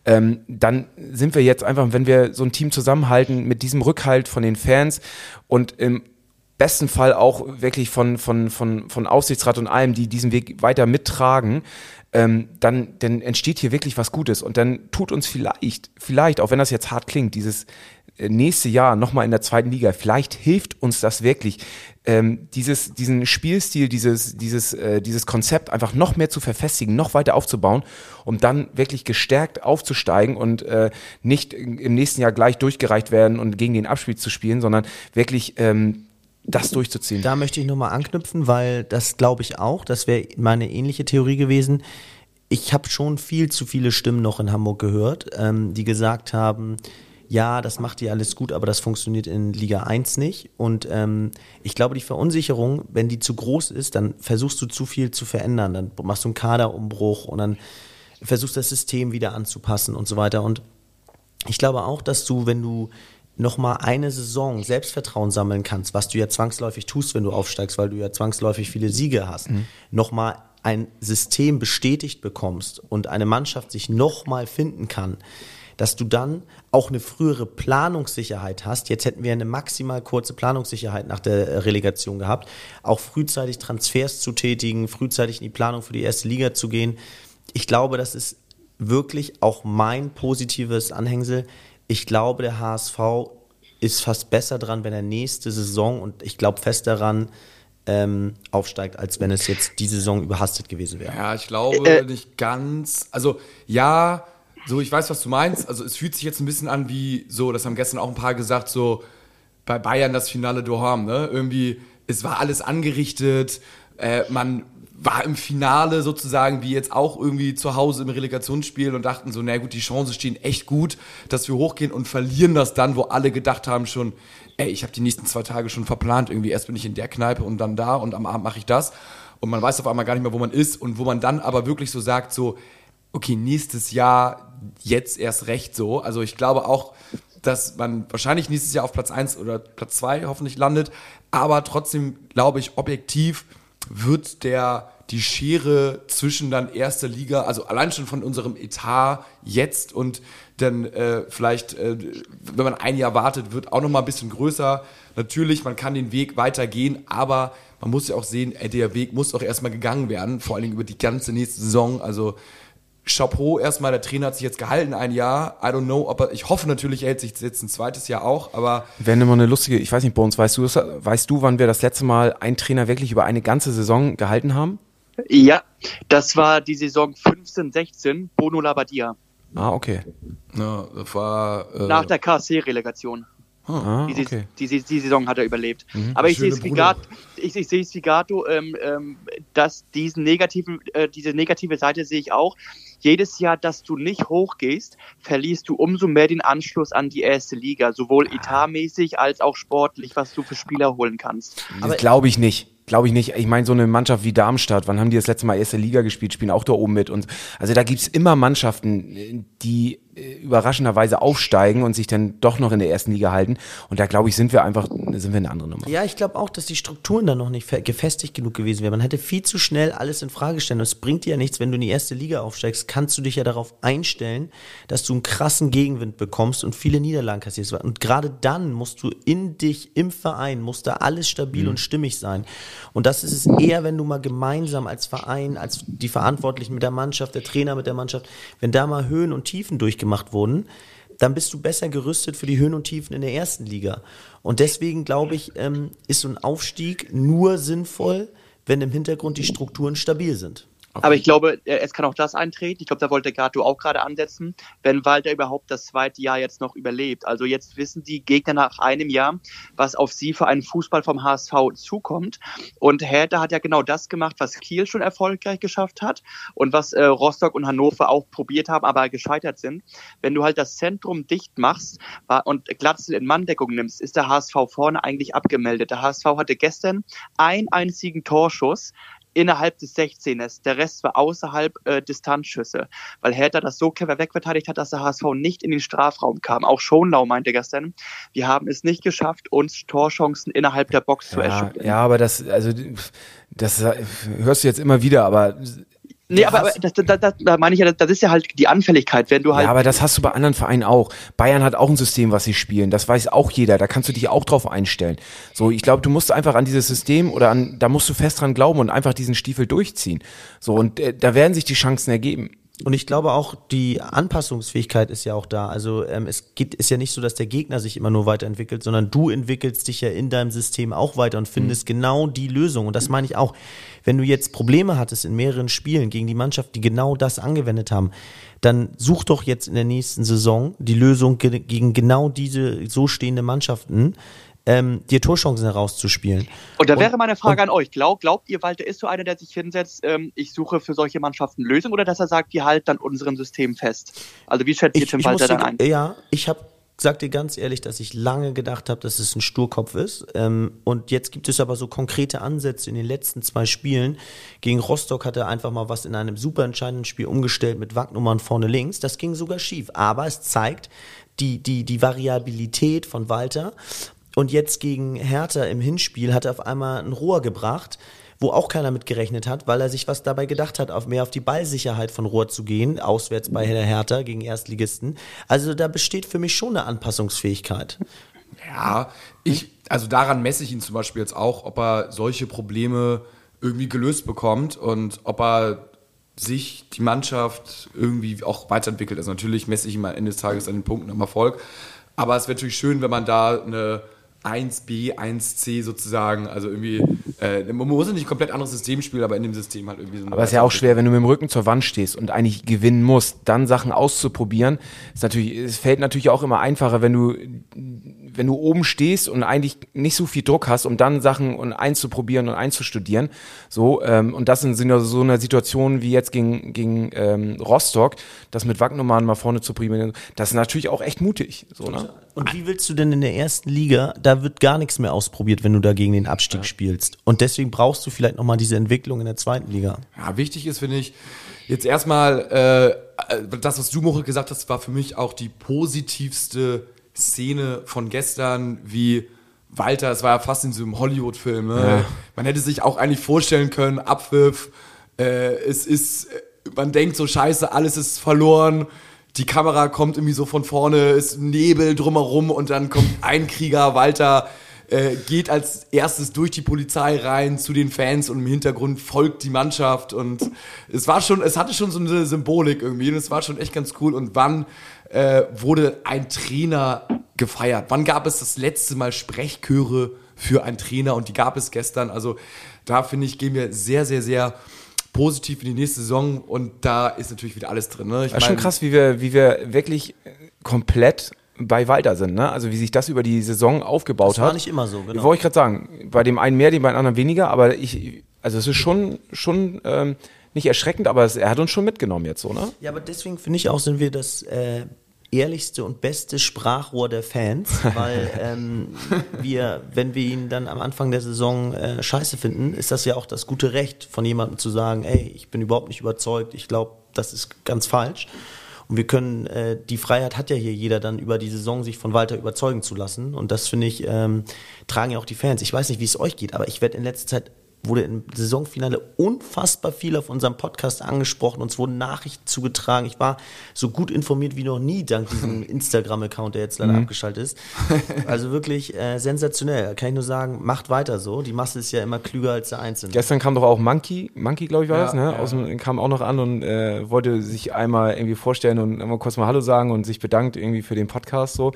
ähm, dann sind wir jetzt einfach, wenn wir so ein Team zusammenhalten mit diesem Rückhalt von den Fans und im besten Fall auch wirklich von, von, von, von Aufsichtsrat und allem, die diesen Weg weiter mittragen, ähm, dann, dann entsteht hier wirklich was Gutes. Und dann tut uns vielleicht, vielleicht, auch wenn das jetzt hart klingt, dieses äh, nächste Jahr nochmal in der zweiten Liga, vielleicht hilft uns das wirklich, ähm, dieses, diesen Spielstil, dieses, dieses, äh, dieses Konzept einfach noch mehr zu verfestigen, noch weiter aufzubauen, um dann wirklich gestärkt aufzusteigen und äh, nicht im nächsten Jahr gleich durchgereicht werden und gegen den Abspiel zu spielen, sondern wirklich ähm, das durchzuziehen. Da möchte ich nochmal anknüpfen, weil das glaube ich auch, das wäre meine ähnliche Theorie gewesen. Ich habe schon viel zu viele Stimmen noch in Hamburg gehört, ähm, die gesagt haben, ja, das macht ihr alles gut, aber das funktioniert in Liga 1 nicht. Und ähm, ich glaube, die Verunsicherung, wenn die zu groß ist, dann versuchst du zu viel zu verändern. Dann machst du einen Kaderumbruch und dann versuchst das System wieder anzupassen und so weiter. Und ich glaube auch, dass du, wenn du noch mal eine Saison Selbstvertrauen sammeln kannst, was du ja zwangsläufig tust, wenn du aufsteigst, weil du ja zwangsläufig viele Siege hast, noch mal ein System bestätigt bekommst und eine Mannschaft sich noch mal finden kann, dass du dann auch eine frühere Planungssicherheit hast. Jetzt hätten wir eine maximal kurze Planungssicherheit nach der äh, Relegation gehabt, auch frühzeitig Transfers zu tätigen, frühzeitig in die Planung für die erste Liga zu gehen. Ich glaube, das ist wirklich auch mein positives Anhängsel. Ich glaube, der HSV ist fast besser dran, wenn er nächste Saison und ich glaube fest daran ähm, aufsteigt, als wenn es jetzt die Saison überhastet gewesen wäre. Ja, ich glaube Äh, nicht ganz. Also ja, so ich weiß, was du meinst. Also es fühlt sich jetzt ein bisschen an wie so, das haben gestern auch ein paar gesagt, so bei Bayern das Finale Doham, ne? Irgendwie, es war alles angerichtet, äh, man war im Finale sozusagen, wie jetzt auch irgendwie zu Hause im Relegationsspiel und dachten so, na gut, die Chancen stehen echt gut, dass wir hochgehen und verlieren das dann, wo alle gedacht haben schon, ey, ich habe die nächsten zwei Tage schon verplant, irgendwie erst bin ich in der Kneipe und dann da und am Abend mache ich das und man weiß auf einmal gar nicht mehr, wo man ist und wo man dann aber wirklich so sagt, so, okay, nächstes Jahr jetzt erst recht so. Also ich glaube auch, dass man wahrscheinlich nächstes Jahr auf Platz 1 oder Platz 2 hoffentlich landet. Aber trotzdem glaube ich, objektiv wird der die Schere zwischen dann erster Liga, also allein schon von unserem Etat jetzt und dann äh, vielleicht, äh, wenn man ein Jahr wartet, wird auch noch mal ein bisschen größer. Natürlich, man kann den Weg weitergehen, aber man muss ja auch sehen, äh, der Weg muss auch erstmal gegangen werden, vor allen Dingen über die ganze nächste Saison. Also Chapeau erstmal, der Trainer hat sich jetzt gehalten ein Jahr. I don't know, ob er, ich hoffe natürlich, er hält sich jetzt ein zweites Jahr auch, aber. Wäre immer eine lustige, ich weiß nicht, Bones, weißt du, weißt du, wann wir das letzte Mal einen Trainer wirklich über eine ganze Saison gehalten haben? Ja, das war die Saison 15, 16, Bono Labadia. Ah, okay. Ja, das war. Äh, Nach der KSC-Relegation. Ah, die, okay. die, die, die, Saison hat er überlebt. Mhm. Aber ich sehe es wie Gato, ich, ich sehe es wie Gato, ähm, ähm, dass diesen negativen, äh, diese negative Seite sehe ich auch. Jedes Jahr, dass du nicht hochgehst, verlierst du umso mehr den Anschluss an die erste Liga, sowohl etatmäßig als auch sportlich, was du für Spieler holen kannst. Das glaube ich nicht. Glaube ich nicht. Ich meine, so eine Mannschaft wie Darmstadt, wann haben die das letzte Mal erste Liga gespielt, spielen auch da oben mit. Und also da gibt's immer Mannschaften, die überraschenderweise aufsteigen und sich dann doch noch in der ersten Liga halten. Und da glaube ich, sind wir einfach, sind wir eine andere Nummer. Ja, ich glaube auch, dass die Strukturen da noch nicht gefestigt genug gewesen wären. Man hätte viel zu schnell alles in Frage stellen. Und es bringt dir ja nichts, wenn du in die erste Liga aufsteigst, kannst du dich ja darauf einstellen, dass du einen krassen Gegenwind bekommst und viele Niederlagen kassierst. Und gerade dann musst du in dich, im Verein, muss da alles stabil mhm. und stimmig sein. Und das ist es eher, wenn du mal gemeinsam als Verein, als die Verantwortlichen mit der Mannschaft, der Trainer mit der Mannschaft, wenn da mal Höhen und Tiefen durchgemacht gemacht wurden, dann bist du besser gerüstet für die Höhen und Tiefen in der ersten Liga. Und deswegen glaube ich, ähm, ist so ein Aufstieg nur sinnvoll, wenn im Hintergrund die Strukturen stabil sind. Aber ich glaube, äh, es kann auch das eintreten. Ich glaube, da wollte Gato auch gerade ansetzen, wenn Walter überhaupt das zweite Jahr jetzt noch überlebt. Also jetzt wissen die Gegner nach einem Jahr, was auf sie für einen Fußball vom HSV zukommt. Und Hertha hat ja genau das gemacht, was Kiel schon erfolgreich geschafft hat und was äh, Rostock und Hannover auch probiert haben, aber gescheitert sind. Wenn du halt das Zentrum dicht machst und Glatzel in Manndeckung nimmst, ist der HSV vorne eigentlich abgemeldet. Der HSV hatte gestern einen einzigen Torschuss innerhalb des 16ers. Der Rest war außerhalb äh, Distanzschüsse, weil Hertha das so clever wegverteidigt hat, dass der HSV nicht in den Strafraum kam. Auch Schonlau meinte gestern, wir haben es nicht geschafft, uns Torchancen innerhalb der Box ja, zu erschüttern. Ja, aber das, also das hörst du jetzt immer wieder, aber Nee, aber, aber das, das, das, da meine ich ja, das ist ja halt die Anfälligkeit, wenn du halt. Ja, aber das hast du bei anderen Vereinen auch. Bayern hat auch ein System, was sie spielen. Das weiß auch jeder. Da kannst du dich auch drauf einstellen. So, ich glaube, du musst einfach an dieses System oder an, da musst du fest dran glauben und einfach diesen Stiefel durchziehen. So, und äh, da werden sich die Chancen ergeben. Und ich glaube auch, die Anpassungsfähigkeit ist ja auch da. Also ähm, es geht, ist ja nicht so, dass der Gegner sich immer nur weiterentwickelt, sondern du entwickelst dich ja in deinem System auch weiter und findest mhm. genau die Lösung. Und das meine ich auch. Wenn du jetzt Probleme hattest in mehreren Spielen gegen die Mannschaft, die genau das angewendet haben, dann such doch jetzt in der nächsten Saison die Lösung gegen genau diese so stehende Mannschaften ähm, dir Torchancen herauszuspielen. Und da wäre meine Frage an euch. Glaub, glaubt ihr, Walter ist so einer, der sich hinsetzt, ähm, ich suche für solche Mannschaften Lösungen oder dass er sagt, wir halten an unserem System fest? Also wie schätzt ihr Tim Walter dann ein? Ja, ich habe sag dir ganz ehrlich, dass ich lange gedacht habe, dass es ein Sturkopf ist. Ähm, und jetzt gibt es aber so konkrete Ansätze in den letzten zwei Spielen. Gegen Rostock hat er einfach mal was in einem super entscheidenden Spiel umgestellt mit Wacknummern vorne links. Das ging sogar schief. Aber es zeigt die, die, die Variabilität von Walter. Und jetzt gegen Hertha im Hinspiel hat er auf einmal ein Rohr gebracht, wo auch keiner mit gerechnet hat, weil er sich was dabei gedacht hat, auf mehr auf die Ballsicherheit von Rohr zu gehen, auswärts bei der Hertha gegen Erstligisten. Also da besteht für mich schon eine Anpassungsfähigkeit. Ja, ich, also daran messe ich ihn zum Beispiel jetzt auch, ob er solche Probleme irgendwie gelöst bekommt und ob er sich die Mannschaft irgendwie auch weiterentwickelt. Also natürlich messe ich ihn am Ende des Tages an den Punkten am Erfolg. Aber es wäre natürlich schön, wenn man da eine 1b, 1c sozusagen, also irgendwie, äh, man muss ja nicht komplett anderes System spielen, aber in dem System halt irgendwie so Aber es ist ja auch schwer, wenn du mit dem Rücken zur Wand stehst und eigentlich gewinnen musst, dann Sachen auszuprobieren. Ist natürlich, es fällt natürlich auch immer einfacher, wenn du, wenn du oben stehst und eigentlich nicht so viel Druck hast, um dann Sachen und einzuprobieren und einzustudieren. So, ähm, und das in so einer Situation wie jetzt gegen, gegen ähm, Rostock, das mit Wagnummern mal vorne zu probieren, das ist natürlich auch echt mutig. So, ne? Und wie willst du denn in der ersten Liga, da wird gar nichts mehr ausprobiert, wenn du da gegen den Abstieg spielst. Und deswegen brauchst du vielleicht nochmal diese Entwicklung in der zweiten Liga. Ja, wichtig ist, finde ich, jetzt erstmal, äh, das, was du, Moritz, gesagt hast, war für mich auch die positivste Szene von gestern, wie Walter, es war ja fast in so einem Hollywood-Film. Ne? Ja. Man hätte sich auch eigentlich vorstellen können, Abpfiff, äh, es ist, man denkt so, scheiße, alles ist verloren. Die Kamera kommt irgendwie so von vorne, ist Nebel drumherum und dann kommt ein Krieger, Walter, äh, geht als erstes durch die Polizei rein zu den Fans und im Hintergrund folgt die Mannschaft und es war schon, es hatte schon so eine Symbolik irgendwie und es war schon echt ganz cool. Und wann äh, wurde ein Trainer gefeiert? Wann gab es das letzte Mal Sprechchöre für einen Trainer? Und die gab es gestern, also da finde ich, gehen wir sehr, sehr, sehr positiv in die nächste Saison und da ist natürlich wieder alles drin. Ne? Ich Das ist schon krass, wie wir, wie wir wirklich komplett bei Walter sind, ne? Also wie sich das über die Saison aufgebaut Das war hat. nicht immer so, genau. Wollte ich gerade sagen. Bei dem einen mehr, dem bei dem anderen weniger, aber ich, also es ist schon, schon ähm, nicht erschreckend, aber es, er hat uns schon mitgenommen jetzt so, ne? Ja, aber deswegen finde ich auch, sind wir das äh, ehrlichste und beste Sprachrohr der Fans, weil ähm, wir, wenn wir ihn dann am Anfang der Saison äh, scheiße finden, ist das ja auch das gute Recht von jemandem zu sagen, ey, ich bin überhaupt nicht überzeugt, ich glaube, das ist ganz falsch. Und wir können, äh, die Freiheit hat ja hier jeder dann über die Saison, sich von Walter überzeugen zu lassen. Und das finde ich, ähm, tragen ja auch die Fans. Ich weiß nicht, wie es euch geht, aber ich werde in letzter Zeit wurde im Saisonfinale unfassbar viel auf unserem Podcast angesprochen. Uns wurden Nachrichten zugetragen. Ich war so gut informiert wie noch nie dank diesem Instagram-Account, der jetzt leider abgeschaltet ist. Also wirklich äh, sensationell. Kann ich nur sagen, macht weiter so. Die Masse ist ja immer klüger als der Einzelne. Gestern kam doch auch Monkey, Monkey glaube ich war Ja, das, ne? ja. Aus dem, kam auch noch an und äh, wollte sich einmal irgendwie vorstellen und immer kurz mal Hallo sagen und sich bedankt irgendwie für den Podcast so.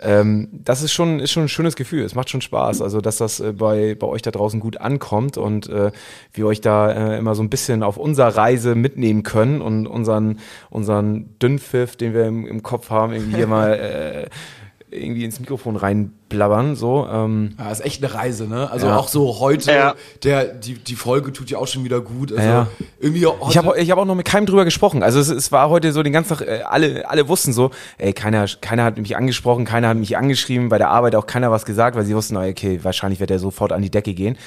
Ähm, das ist schon, ist schon ein schönes Gefühl. Es macht schon Spaß, also dass das äh, bei, bei euch da draußen gut ankommt und äh, wir euch da äh, immer so ein bisschen auf unserer Reise mitnehmen können und unseren, unseren Dünnpfiff, den wir im, im Kopf haben, irgendwie hier mal äh, irgendwie ins Mikrofon reinblabbern. So, ähm, Ja, ist echt eine Reise, ne? Also Ja. auch so heute, Ja. der, die, die Folge tut ja auch schon wieder gut. Also Ja. irgendwie heute, Ich habe ich hab auch noch mit keinem drüber gesprochen. Also es, es war heute so den ganzen Tag, äh, alle, alle wussten so, ey, keiner, keiner hat mich angesprochen, keiner hat mich angeschrieben, bei der Arbeit auch keiner was gesagt, weil sie wussten, okay, wahrscheinlich wird er sofort an die Decke gehen.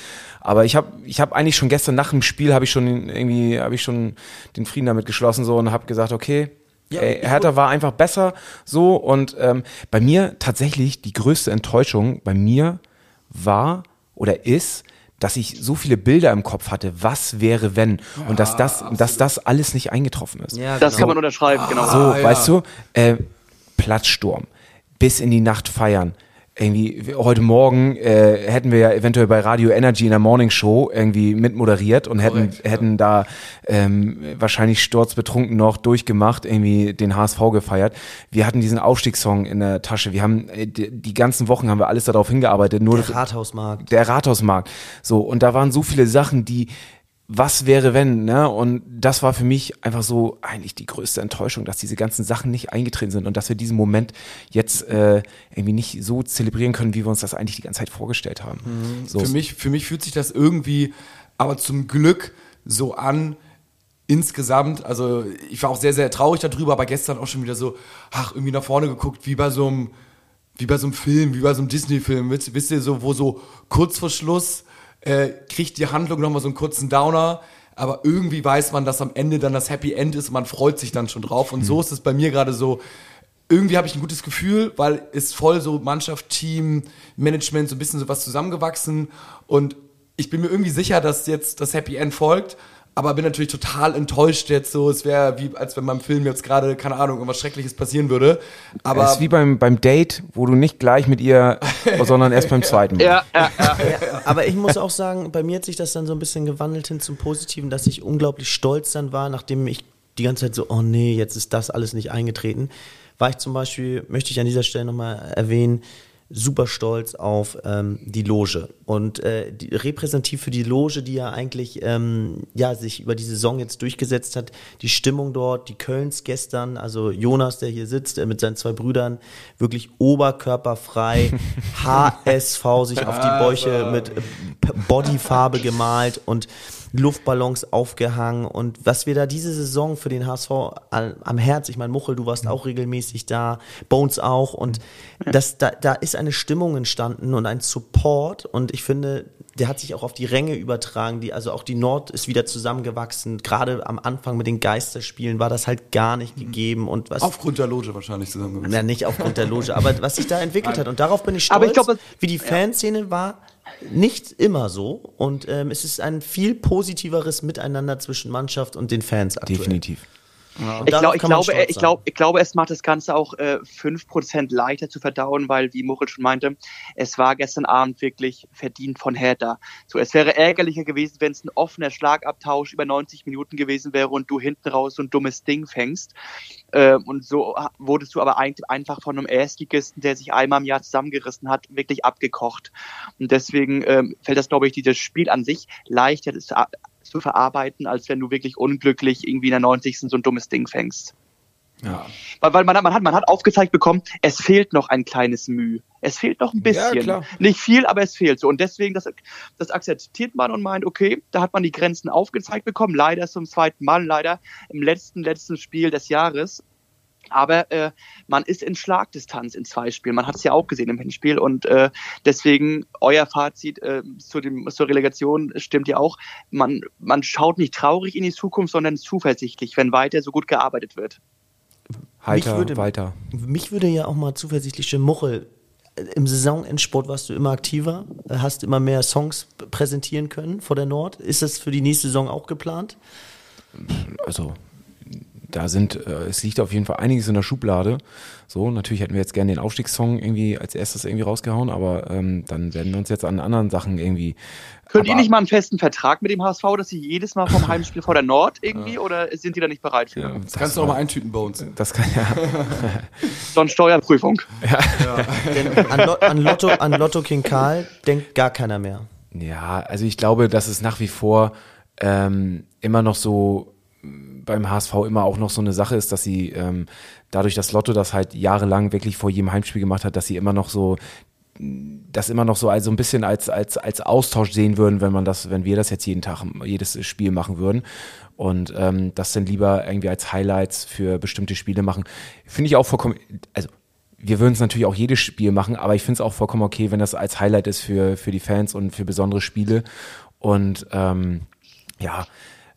Aber ich habe ich hab eigentlich schon gestern nach dem Spiel habe ich schon irgendwie, habe ich schon den Frieden damit geschlossen so und habe gesagt, okay, Ja, ey, Hertha war einfach besser so und ähm, bei mir tatsächlich die größte Enttäuschung bei mir war oder ist, dass ich so viele Bilder im Kopf hatte, was wäre wenn und dass das, dass das alles nicht eingetroffen ist. Ja, Das genau. kann man unterschreiben, genau. So, Ah, ja. weißt du, äh, Platzsturm, bis in die Nacht feiern. Irgendwie, heute Morgen äh, hätten wir ja eventuell bei Radio Energy in der Morning Show irgendwie mitmoderiert und hätten, Korrekt, ja. hätten da ähm, wahrscheinlich sturzbetrunken noch durchgemacht, irgendwie den HSV gefeiert. Wir hatten diesen Aufstiegssong in der Tasche. Wir haben äh, die, die ganzen Wochen haben wir alles darauf hingearbeitet. Nur Der Rathausmarkt. der Rathausmarkt. So, und da waren so viele Sachen, die, was wäre wenn, ne? Und das war für mich einfach so eigentlich die größte Enttäuschung, dass diese ganzen Sachen nicht eingetreten sind und dass wir diesen Moment jetzt äh, irgendwie nicht so zelebrieren können, wie wir uns das eigentlich die ganze Zeit vorgestellt haben. So. für mich, für mich fühlt sich das irgendwie, aber zum Glück so an, insgesamt, also ich war auch sehr, sehr traurig darüber, aber gestern auch schon wieder so, ach, irgendwie nach vorne geguckt, wie bei so einem, wie bei so einem Film, wie bei so einem Disney-Film, wisst, wisst ihr, so, wo so kurz vor Schluss äh, kriegt die Handlung nochmal so einen kurzen Downer, aber irgendwie weiß man, dass am Ende dann das Happy End ist und man freut sich dann schon drauf. Und so ist es bei mir gerade so, irgendwie habe ich ein gutes Gefühl, weil es voll so Mannschaft, Team, Management, so ein bisschen sowas zusammengewachsen. Und ich bin mir irgendwie sicher, dass jetzt das Happy End folgt, aber bin natürlich total enttäuscht jetzt so. Es wäre wie, als wenn beim Film jetzt gerade, keine Ahnung, irgendwas Schreckliches passieren würde. Aber es ist wie beim, beim Date, wo du nicht gleich mit ihr, sondern erst beim zweiten Mal. Ja, ja, ja. Aber ich muss auch sagen, bei mir hat sich das dann so ein bisschen gewandelt hin zum Positiven, dass ich unglaublich stolz dann war, nachdem ich die ganze Zeit so, oh nee, jetzt ist das alles nicht eingetreten, war ich zum Beispiel, möchte ich an dieser Stelle nochmal erwähnen, super stolz auf ähm, die Loge. Und äh, die, repräsentativ für die Loge, die ja eigentlich ähm, ja, sich über die Saison jetzt durchgesetzt hat, die Stimmung dort, die Kölns gestern, also Jonas, der hier sitzt, äh, mit seinen zwei Brüdern, wirklich oberkörperfrei, HSV sich auf die Bäuche mit äh, Bodyfarbe gemalt und Luftballons aufgehangen und was wir da diese Saison für den HSV am Herz, ich meine, Muchel, du warst auch regelmäßig da, Bones auch und das, da, da ist eine Stimmung entstanden und ein Support und ich finde, der hat sich auch auf die Ränge übertragen, die, also auch die Nord ist wieder zusammengewachsen. Gerade am Anfang mit den Geisterspielen war das halt gar nicht gegeben und was. Aufgrund der Loge wahrscheinlich zusammengewachsen. Na, nicht aufgrund der Loge, aber was sich da entwickelt hat. Und darauf bin ich stolz, Aber ich glaub, wie die Fanszene war. Nicht immer so und ähm, es ist ein viel positiveres Miteinander zwischen Mannschaft und den Fans aktuell. Definitiv. Und Ich, glaub, ich, glaube, ich, glaub, ich glaube, es macht das Ganze auch äh, 5% leichter zu verdauen, weil, wie Muchel schon meinte, es war gestern Abend wirklich verdient von Hertha. So, es wäre ärgerlicher gewesen, wenn es ein offener Schlagabtausch über 90 Minuten gewesen wäre und du hinten raus so ein dummes Ding fängst. Ähm, und so wurdest du aber eigentlich einfach von einem Erstligisten, der sich einmal im Jahr zusammengerissen hat, wirklich abgekocht. Und deswegen ähm, fällt das, glaube ich, dieses Spiel an sich leichter zu, verarbeiten, als wenn du wirklich unglücklich irgendwie in der 90. so ein dummes Ding fängst. Ja. Weil, weil man, hat- man, hat, man hat aufgezeigt bekommen, es fehlt noch ein kleines Mühe. Es fehlt noch ein bisschen. Ja. Nicht viel, aber es fehlt so. Und deswegen, das, das akzeptiert man und meint, okay, da hat man die Grenzen aufgezeigt bekommen. Leider zum zweiten Mal, leider im letzten, letzten Spiel des Jahres. Aber äh, man ist in Schlagdistanz in zwei Spielen. Man hat es ja auch gesehen im Hinspiel. Und äh, deswegen euer Fazit äh, zu dem, zur Relegation stimmt ja auch. Man, man schaut nicht traurig in die Zukunft, sondern zuversichtlich, wenn weiter so gut gearbeitet wird. Heiter, würde- weiter. Mich würde ja auch mal zuversichtlich stimmen, Muchel, äh, im Saisonendsport warst du immer aktiver, äh, hast immer mehr Songs präsentieren können vor der Nord. Ist das für die nächste Saison auch geplant? also da sind, äh, es liegt auf jeden Fall einiges in der Schublade. So, natürlich hätten wir jetzt gerne den Aufstiegssong irgendwie als erstes irgendwie rausgehauen, aber ähm, dann werden wir uns jetzt an anderen Sachen irgendwie. Könnt ihr nicht mal einen festen Vertrag mit dem HSV, dass sie jedes Mal vom Heimspiel vor der Nord irgendwie oder sind die da nicht bereit für? Ja, Das kannst du auch mal eintüten bei uns. Das kann ja. So eine Steuerprüfung. Denn an, Lo an, Lotto, an Lotto King Karl denkt gar keiner mehr. Ja, also ich glaube, dass es nach wie vor ähm, immer noch so beim HSV immer auch noch so eine Sache ist, dass sie ähm, dadurch, dass Lotto das halt jahrelang wirklich vor jedem Heimspiel gemacht hat, dass sie immer noch so das immer noch so also ein bisschen als als als Austausch sehen würden, wenn man das, wenn wir das jetzt jeden Tag jedes Spiel machen würden und ähm, das dann lieber irgendwie als Highlights für bestimmte Spiele machen, finde ich auch vollkommen, also wir würden es natürlich auch jedes Spiel machen, aber ich finde es auch vollkommen okay, wenn das als Highlight ist für, für die Fans und für besondere Spiele. Und ähm, ja,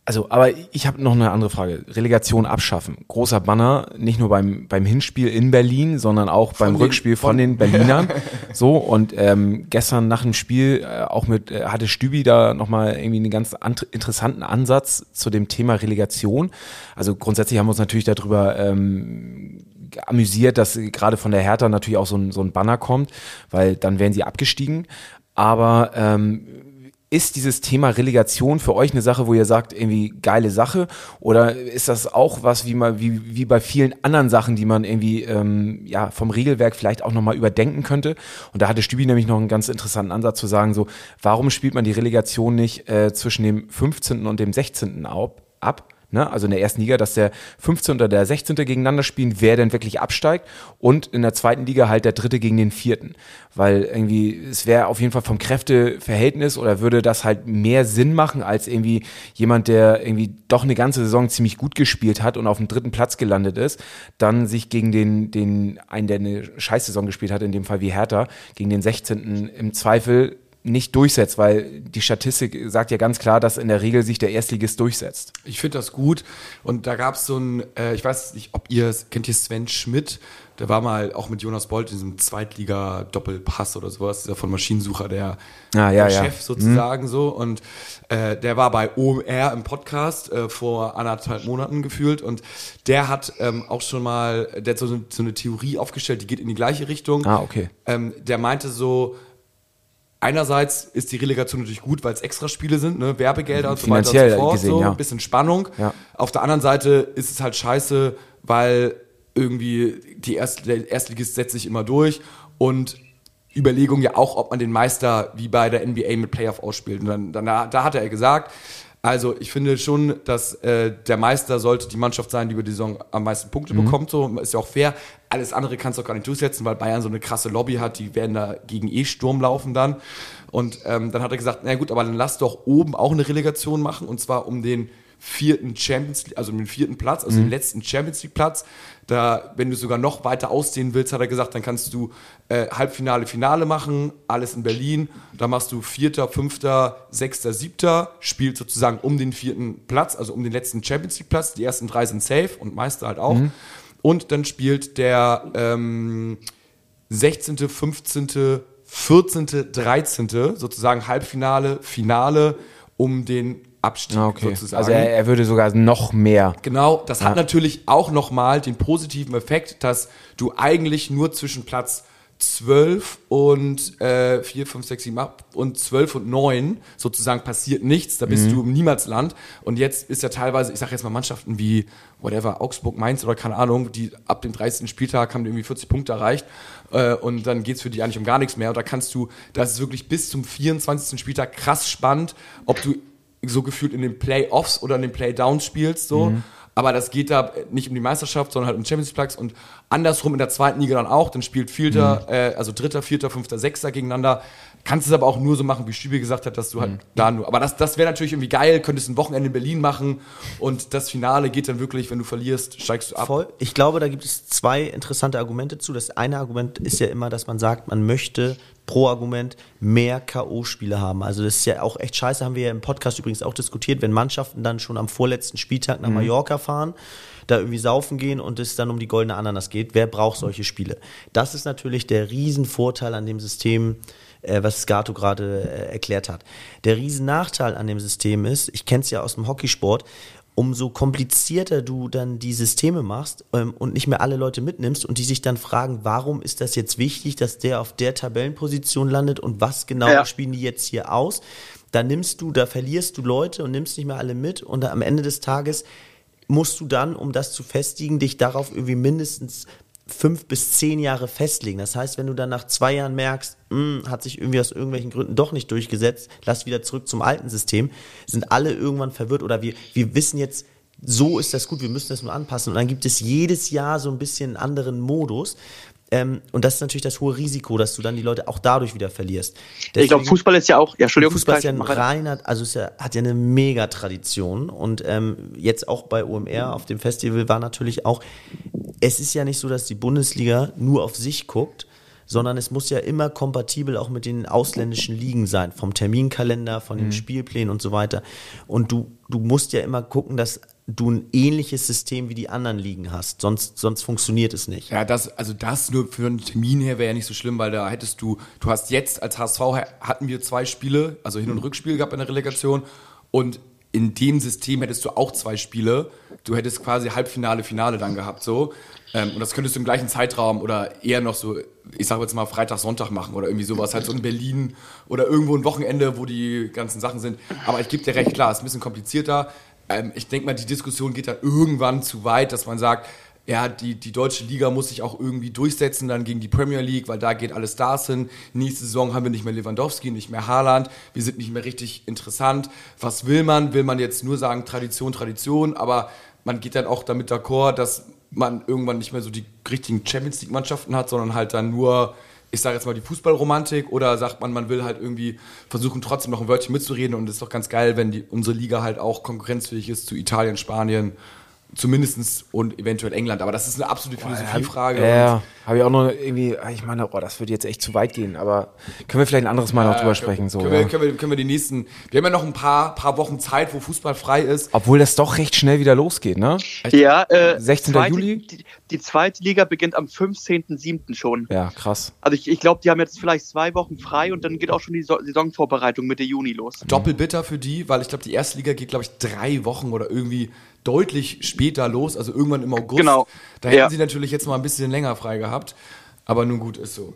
also, aber ich habe noch eine andere Frage. Relegation abschaffen. Großer Banner, nicht nur beim, beim Hinspiel in Berlin, sondern auch beim den- Rückspiel von, von- den Berlinern. so, und ähm, gestern nach dem Spiel äh, auch mit, äh, hatte Stübi da nochmal irgendwie einen ganz ant- interessanten Ansatz zu dem Thema Relegation. Also grundsätzlich haben wir uns natürlich darüber ähm, amüsiert, dass gerade von der Hertha natürlich auch so ein, so ein Banner kommt, weil dann wären sie abgestiegen. Aber ähm, ist dieses Thema Relegation für euch eine Sache, wo ihr sagt, irgendwie geile Sache? Oder ist das auch was wie, mal, wie, wie bei vielen anderen Sachen, die man irgendwie ähm, ja, vom Regelwerk vielleicht auch nochmal überdenken könnte? Und da hatte Stübi nämlich noch einen ganz interessanten Ansatz zu sagen, so, warum spielt man die Relegation nicht äh, zwischen dem 15. und dem 16. ab? ab? Ne? Also in der ersten Liga, dass der 15. oder der 16. gegeneinander spielen, wer denn wirklich absteigt und in der zweiten Liga halt der dritte gegen den vierten. Weil irgendwie, es wäre auf jeden Fall vom Kräfteverhältnis oder würde das halt mehr Sinn machen, als irgendwie jemand, der irgendwie doch eine ganze Saison ziemlich gut gespielt hat und auf dem dritten Platz gelandet ist, dann sich gegen den, den einen, der eine Scheißsaison gespielt hat, in dem Fall wie Hertha, gegen den 16. im Zweifel nicht durchsetzt, weil die Statistik sagt ja ganz klar, dass in der Regel sich der Erstligist durchsetzt. Ich finde das gut. Und da gab es so ein, äh, ich weiß nicht, ob ihr, kennt ihr Sven Schmidt? Der war mal auch mit Jonas Bolt in diesem Zweitliga-Doppelpass oder sowas, dieser von Maschinensucher, der, Ah, ja, der ja. Chef sozusagen so. Und äh, der war bei OMR im Podcast äh, vor anderthalb Monaten gefühlt. Und der hat ähm, auch schon mal, der hat so, eine- so eine Theorie aufgestellt, die geht in die gleiche Richtung. Ah, okay. Ähm, der meinte so, einerseits ist die Relegation natürlich gut, weil es Extraspiele sind, ne? Werbegelder und so weiter und so fort, gesehen, so, ja. ein bisschen Spannung. Ja. Auf der anderen Seite ist es halt scheiße, weil irgendwie die Erst der Erstligist setzt sich immer durch und Überlegung ja auch, ob man den Meister wie bei der NBA mit Playoff ausspielt. Und dann, dann da, da hat er gesagt, also ich finde schon, dass äh, der Meister sollte die Mannschaft sein, die über die Saison am meisten Punkte bekommt. So ist ja auch fair. Alles andere kannst du auch gar nicht durchsetzen, weil Bayern so eine krasse Lobby hat. Die werden da gegen eh Sturm laufen dann. Und ähm, dann hat er gesagt, na gut, aber dann lass doch oben auch eine Relegation machen und zwar um den vierten Champions League, also um den vierten Platz, also den letzten Champions League Platz. Da, wenn du sogar noch weiter ausdehnen willst, hat er gesagt, dann kannst du äh, Halbfinale, Finale machen, alles in Berlin. Da machst du Vierter, Fünfter, Sechster, Siebter, spielt sozusagen um den vierten Platz, also um den letzten Champions League Platz. Die ersten drei sind safe und Meister halt auch. Und dann spielt der ähm, 16., 15., 14., 13. sozusagen Halbfinale, Finale um den Abstieg Ah, okay. sozusagen. Also er, er würde sogar noch mehr. Genau, das hat natürlich auch nochmal den positiven Effekt, dass du eigentlich nur zwischen Platz 12 und äh, 4, 5, 6, 7, 8 und 12 und 9 sozusagen passiert nichts, da bist du im Niemandsland und jetzt ist ja teilweise, ich sag jetzt mal Mannschaften wie whatever, Augsburg, Mainz oder keine Ahnung, die ab dem 30. Spieltag haben die irgendwie 40 Punkte erreicht äh, und dann geht's für die eigentlich um gar nichts mehr und da kannst du, das ist wirklich bis zum 24. Spieltag krass spannend, ob du so gefühlt in den Playoffs oder in den Playdowns spielst, so. Aber das geht da nicht um die Meisterschaft, sondern halt um Champions League Platz und andersrum in der zweiten Liga dann auch. Dann spielt Vierter, äh, also Dritter, Vierter, Fünfter, Sechster gegeneinander. Kannst es aber auch nur so machen, wie Stübi gesagt hat, dass du halt da nur. Aber das, das wäre natürlich irgendwie geil. Könntest ein Wochenende in Berlin machen und das Finale geht dann wirklich, wenn du verlierst, steigst du ab. Voll. Ich glaube, da gibt es zwei interessante Argumente zu. Das eine Argument ist ja immer, dass man sagt, man möchte pro Argument mehr K.O.-Spiele haben. Also das ist ja auch echt scheiße, haben wir ja im Podcast übrigens auch diskutiert, wenn Mannschaften dann schon am vorletzten Spieltag nach Mallorca fahren, da irgendwie saufen gehen und es dann um die goldene Ananas geht. Wer braucht solche Spiele? Das ist natürlich der Riesenvorteil an dem System, äh, was Skato gerade äh, erklärt hat. Der Riesennachteil an dem System ist, ich kenne es ja aus dem Hockeysport, umso komplizierter du dann die Systeme machst ähm, und nicht mehr alle Leute mitnimmst und die sich dann fragen, warum ist das jetzt wichtig, dass der auf der Tabellenposition landet und was genau Ja. spielen die jetzt hier aus? Da nimmst du, da verlierst du Leute und nimmst nicht mehr alle mit und am Ende des Tages musst du dann, um das zu festigen, dich darauf irgendwie mindestens fünf bis zehn Jahre festlegen. Das heißt, wenn du dann nach zwei Jahren merkst, "Hm, hat sich irgendwie aus irgendwelchen Gründen doch nicht durchgesetzt, lass wieder zurück zum alten System, sind alle irgendwann verwirrt oder wir, wir wissen jetzt, so ist das gut, wir müssen das nur anpassen. Und dann gibt es jedes Jahr so ein bisschen einen anderen Modus. Ähm, und das ist natürlich das hohe Risiko, dass du dann die Leute auch dadurch wieder verlierst. ich glaube, Deswegen- Fußball ist ja auch, ja, Entschuldigung, Fußball ist ja ein reiner, also ist ja, hat ja eine Mega-Tradition und ähm, jetzt auch bei OMR auf dem Festival war natürlich auch, es ist ja nicht so, dass die Bundesliga nur auf sich guckt, sondern es muss ja immer kompatibel auch mit den ausländischen Ligen sein, vom Terminkalender, von den Spielplänen und so weiter. Und du, du musst ja immer gucken, dass du ein ähnliches System wie die anderen Ligen hast, sonst, sonst funktioniert es nicht. Ja, das, also das nur für einen Termin her wäre ja nicht so schlimm, weil da hättest du, du hast jetzt als HSV ha- hatten wir zwei Spiele, also Hin- und Rückspiel gehabt in der Relegation und in dem System hättest du auch zwei Spiele. Du hättest quasi Halbfinale, Finale dann gehabt, so. Ähm, und das könntest du im gleichen Zeitraum oder eher noch so, ich sag jetzt mal Freitag, Sonntag machen oder irgendwie sowas, halt so in Berlin oder irgendwo ein Wochenende, wo die ganzen Sachen sind. Aber ich gebe dir recht, klar, ist ein bisschen komplizierter. Ähm, ich denke mal, die Diskussion geht dann irgendwann zu weit, dass man sagt, ja, die, die deutsche Liga muss sich auch irgendwie durchsetzen dann gegen die Premier League, weil da geht alles Stars hin. Nächste Saison haben wir nicht mehr Lewandowski, nicht mehr Haaland. Wir sind nicht mehr richtig interessant. Was will man? Will man jetzt nur sagen Tradition, Tradition? Aber man geht dann auch damit d'accord, dass man irgendwann nicht mehr so die richtigen Champions League Mannschaften hat, sondern halt dann nur ich sage jetzt mal die Fußballromantik oder sagt man, man will halt irgendwie versuchen trotzdem noch ein Wörtchen mitzureden und es ist doch ganz geil, wenn die, unsere Liga halt auch konkurrenzfähig ist zu Italien, Spanien, zumindestens und eventuell England. Aber das ist eine absolute Philosophie-Frage. Ja, ja. habe ich auch noch irgendwie, ich meine, oh, das würde jetzt echt zu weit gehen, aber können wir vielleicht ein anderes Mal noch drüber sprechen. So, können, ja. wir, können, wir, können wir die nächsten, wir haben ja noch ein paar, paar Wochen Zeit, wo Fußball frei ist. Obwohl das doch recht schnell wieder losgeht, ne? Ja, äh, 16. zweite, Juli? Die, die zweite Liga beginnt am 15.07. schon. Ja, krass. Also ich, ich glaube, die haben jetzt vielleicht zwei Wochen frei und dann geht auch schon die so Saisonvorbereitung Mitte Juni los. Doppelbitter für die, weil ich glaube, die erste Liga geht, glaube ich, drei Wochen oder irgendwie deutlich später los, also irgendwann im August. Genau. Da hätten Ja. sie natürlich jetzt mal ein bisschen länger frei gehabt. Aber nun gut, ist so.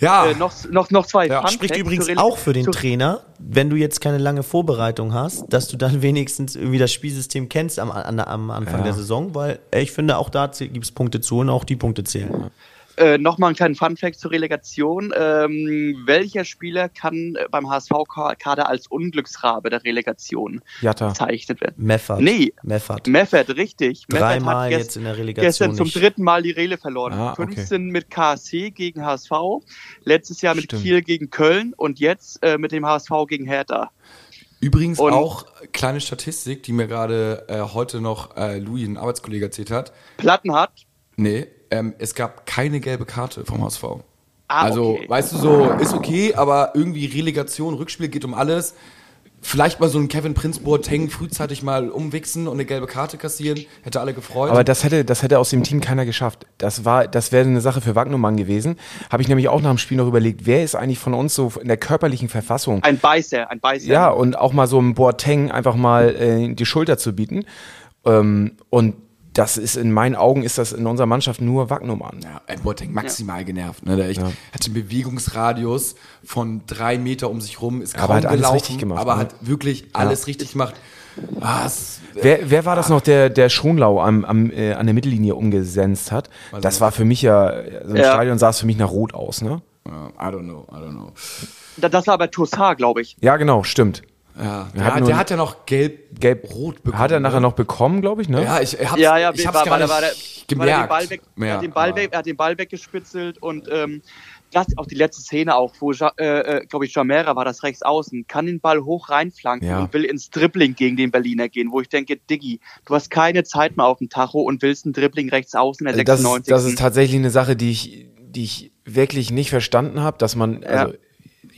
Ja, Äh, noch, noch, noch zwei Ja. Fun Spricht Facts übrigens auch für den Trainer, wenn du jetzt keine lange Vorbereitung hast, dass du dann wenigstens irgendwie das Spielsystem kennst am, am Anfang Ja. der Saison, weil ich finde, auch da gibt es Punkte zu holen, auch die Punkte zählen. Äh, nochmal einen kleinen Funfact zur Relegation. Ähm, welcher Spieler kann äh, beim HSV-Kader als Unglücksrabe der Relegation Jatta. bezeichnet werden? Meffert. Nee. Meffert. Meffert, richtig. Dreimal jetzt in der Relegation Gestern zum nicht. dritten Mal die Rele verloren. Ah, okay. 15 mit KSC gegen HSV, letztes Jahr mit Stimmt. Kiel gegen Köln und jetzt äh, mit dem HSV gegen Hertha. Übrigens Und- auch kleine Statistik, die mir gerade äh, heute noch äh, Louis, ein Arbeitskollege, erzählt hat. Platten hat. Nee, ähm, es gab keine gelbe Karte vom HSV. Ah, also, okay. weißt du, so ist okay, aber irgendwie Relegation, Rückspiel geht um alles. Vielleicht mal so ein Kevin Prince Boateng frühzeitig mal umwichsen und eine gelbe Karte kassieren, hätte alle gefreut. Aber das hätte, das hätte aus dem Team keiner geschafft. Das war, das wäre eine Sache für Wagnumann gewesen. Habe ich nämlich auch nach dem Spiel noch überlegt, wer ist eigentlich von uns so in der körperlichen Verfassung? Ein Beißer, ein Beißer. Ja, und auch mal so einem Boateng einfach mal äh, die Schulter zu bieten. Ähm, und das ist in meinen Augen ist das in unserer Mannschaft nur Wagnumann. Ja, Ed Boateng maximal genervt. Ne? Der echt, hatte einen Bewegungsradius von drei Meter um sich rum, ist Aber kaum hat alles gelaufen, richtig gemacht, aber ne? hat wirklich alles richtig gemacht. Ah, es, Wer, wer war das noch, der, der Schonlau am, am, äh, an der Mittellinie umgesenzt hat? Das war für mich ja, so ein Ja. Stadion sah es für mich nach Rot aus, ne? ja, I don't know, I don't know. Da- Das war aber Tossard, glaube ich. Ja, genau, stimmt. Ja, Er hat der, der hat ja noch gelb, Gelb-Rot bekommen, hat er nachher ne? noch bekommen, glaube ich, ne? Ja, ich hab's, Ja, ja, ich hab's war, gar war, war, nicht der, er gemerkt. Weg, er, hat den Ball weg, er hat den Ball weggespitzelt und ähm, das auch die letzte Szene auch, wo ja, äh, glaube ich Jamera war das rechts außen, kann den Ball hoch reinflanken Ja. und will ins Dribbling gegen den Berliner gehen, wo ich denke, Diggi, du hast keine Zeit mehr auf dem Tacho und willst ein Dribbling rechts außen in der Also das, ist, 96. das ist tatsächlich eine Sache, die ich, die ich wirklich nicht verstanden habe, dass man, also,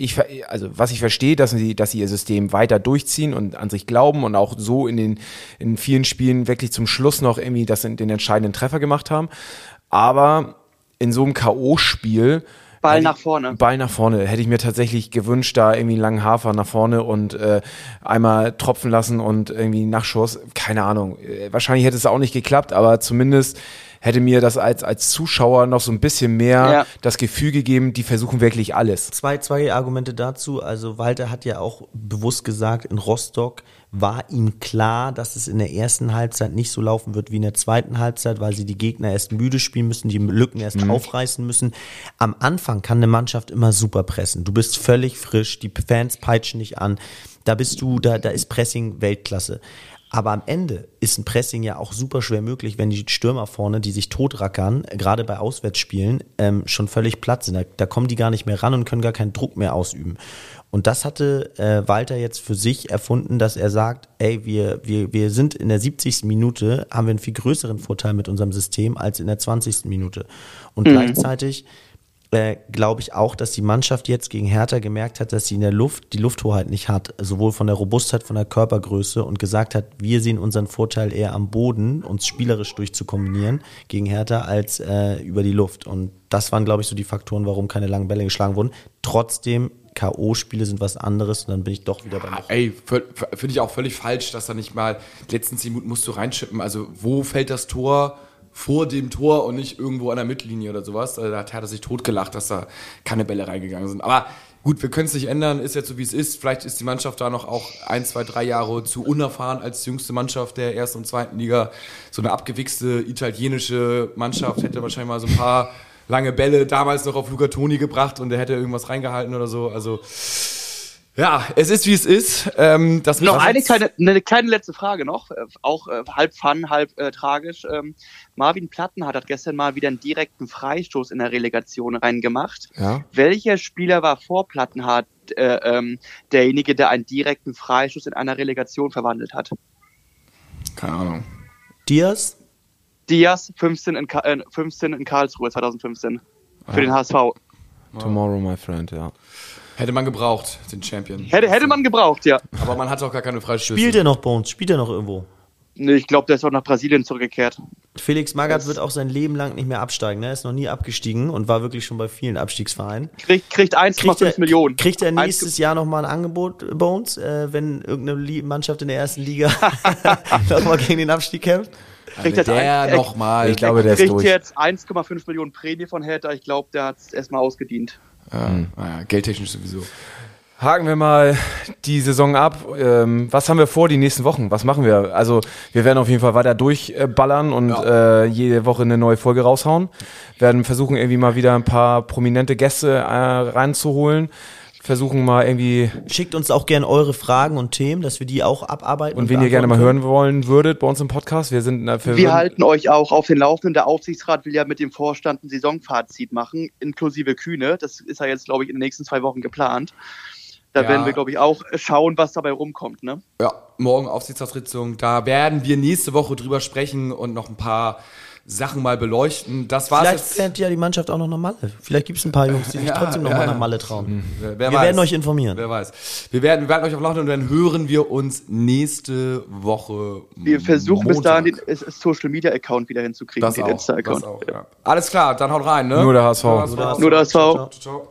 ich, also was ich verstehe, dass sie, dass sie ihr System weiter durchziehen und an sich glauben und auch so in den in vielen Spielen wirklich zum Schluss noch irgendwie das, den entscheidenden Treffer gemacht haben. Aber in so einem K.O.-Spiel Ball nach vorne. Ball nach vorne. Hätte ich mir tatsächlich gewünscht, da irgendwie einen langen Hafer nach vorne und äh, einmal tropfen lassen und irgendwie Nachschuss. Keine Ahnung. Äh, wahrscheinlich hätte es auch nicht geklappt, aber zumindest hätte mir das als, als Zuschauer noch so ein bisschen mehr Ja. das Gefühl gegeben, die versuchen wirklich alles. Zwei, zwei Argumente dazu. Also Walter hat ja auch bewusst gesagt, in Rostock war ihm klar, dass es in der ersten Halbzeit nicht so laufen wird wie in der zweiten Halbzeit, weil sie die Gegner erst müde spielen müssen, die Lücken erst aufreißen müssen. Am Anfang kann eine Mannschaft immer super pressen. Du bist völlig frisch, die Fans peitschen dich an. Da bist du, da, da ist Pressing Weltklasse. Aber am Ende ist ein Pressing ja auch super schwer möglich, wenn die Stürmer vorne, die sich totrackern, gerade bei Auswärtsspielen, ähm, schon völlig platt sind. Da, da kommen die gar nicht mehr ran und können gar keinen Druck mehr ausüben. Und das hatte äh, Walter jetzt für sich erfunden, dass er sagt, ey, wir, wir, wir sind in der 70. Minute, haben wir einen viel größeren Vorteil mit unserem System als in der 20. Minute. Und gleichzeitig äh, glaube ich auch, dass die Mannschaft jetzt gegen Hertha gemerkt hat, dass sie in der Luft die Lufthoheit nicht hat, sowohl von der Robustheit, von der Körpergröße und gesagt hat, wir sehen unseren Vorteil eher am Boden, uns spielerisch durchzukombinieren gegen Hertha als äh, über die Luft. Und das waren, glaube ich, so die Faktoren, warum keine langen Bälle geschlagen wurden. Trotzdem, K.O.-Spiele sind was anderes und dann bin ich doch wieder beim Ah, Ey, finde ich auch völlig falsch, dass da nicht mal die letzten zehn Minuten musst du reinschippen. Also wo fällt das Tor vor dem Tor und nicht irgendwo an der Mittellinie oder sowas? Also, da hat er sich totgelacht, dass da keine Bälle reingegangen sind. Aber gut, wir können es nicht ändern, ist jetzt so wie es ist. Vielleicht ist die Mannschaft da noch auch ein, zwei, drei Jahre zu unerfahren als jüngste Mannschaft der ersten und zweiten Liga. So eine abgewichste italienische Mannschaft hätte wahrscheinlich mal so ein paar lange Bälle damals noch auf Luca Toni gebracht und der hätte irgendwas reingehalten oder so. Also ja, es ist wie es ist. Ähm, das Noch eine kleine, eine kleine letzte Frage noch, äh, auch äh, halb fun, halb äh, tragisch. Ähm, Marvin Plattenhardt hat gestern mal wieder einen direkten Freistoß in der Relegation reingemacht. Ja. Welcher Spieler war vor Plattenhardt äh, ähm, derjenige, der einen direkten Freistoß in einer Relegation verwandelt hat? Keine Ahnung. Diaz, Diaz, 15 in, Ka äh, 15 in Karlsruhe 2015 für den HSV. Tomorrow, my friend, ja. Hätte man gebraucht, den Champion. Hätte, hätte man gebraucht, ja. Aber man hat auch gar keine Freistöße. spielt er noch bei uns? Spielt er noch irgendwo? Nee, ich glaube, der ist auch nach Brasilien zurückgekehrt. Felix Magath wird auch sein Leben lang nicht mehr absteigen. Ne? Er ist noch nie abgestiegen und war wirklich schon bei vielen Abstiegsvereinen. Kriegt, kriegt 1,5 Kriegt er, Millionen. kriegt er nächstes Jahr nochmal ein Angebot bei uns, äh, wenn irgendeine Mannschaft in der ersten Liga nochmal gegen den Abstieg kämpft? kriegt jetzt der nochmal. Ich glaube, der ist kriegt durch. jetzt 1,5 Millionen Prämie von Hertha. Ich glaube, der hat es erstmal ausgedient. Ja, naja, geldtechnisch sowieso. Haken wir mal die Saison ab. Ähm, was haben wir vor die nächsten Wochen? Was machen wir? Also wir werden auf jeden Fall weiter durchballern und äh, jede Woche eine neue Folge raushauen. Werden versuchen irgendwie mal wieder ein paar prominente Gäste äh, reinzuholen. Versuchen mal irgendwie Schickt uns auch gerne eure Fragen und Themen, dass wir die auch abarbeiten. und wen ihr gerne mal beantworten hören wollen würdet bei uns im Podcast. Wir sind dafür Wir halten euch auch auf den Laufenden. Der Aufsichtsrat will ja mit dem Vorstand ein Saisonfazit machen, inklusive Kühne. Das ist ja jetzt, glaube ich, in den nächsten zwei Wochen geplant. Da Ja. werden wir, glaube ich, auch schauen, was dabei rumkommt. Ne? Ja, morgen Aufsichtsratssitzung. Da werden wir nächste Woche drüber sprechen und noch ein paar Sachen mal beleuchten. Das war's Vielleicht jetzt. fährt ja die Mannschaft auch noch nach Malle. Vielleicht gibt es ein paar Jungs, die sich Ja, trotzdem noch ja, mal nach Malle trauen. Wer Wir weiß. werden euch informieren. Wer weiß. Wir werden, wir werden euch auf Laufenden und dann hören wir uns nächste Woche. Wir versuchen bis Montag. dahin den Social Media Account wieder hinzukriegen, das den auch, Insta-Account. das auch ja. Alles klar, dann haut rein. Ne? Nur der HSV. Nur der HSV. Nur der HSV. Ciao, ciao.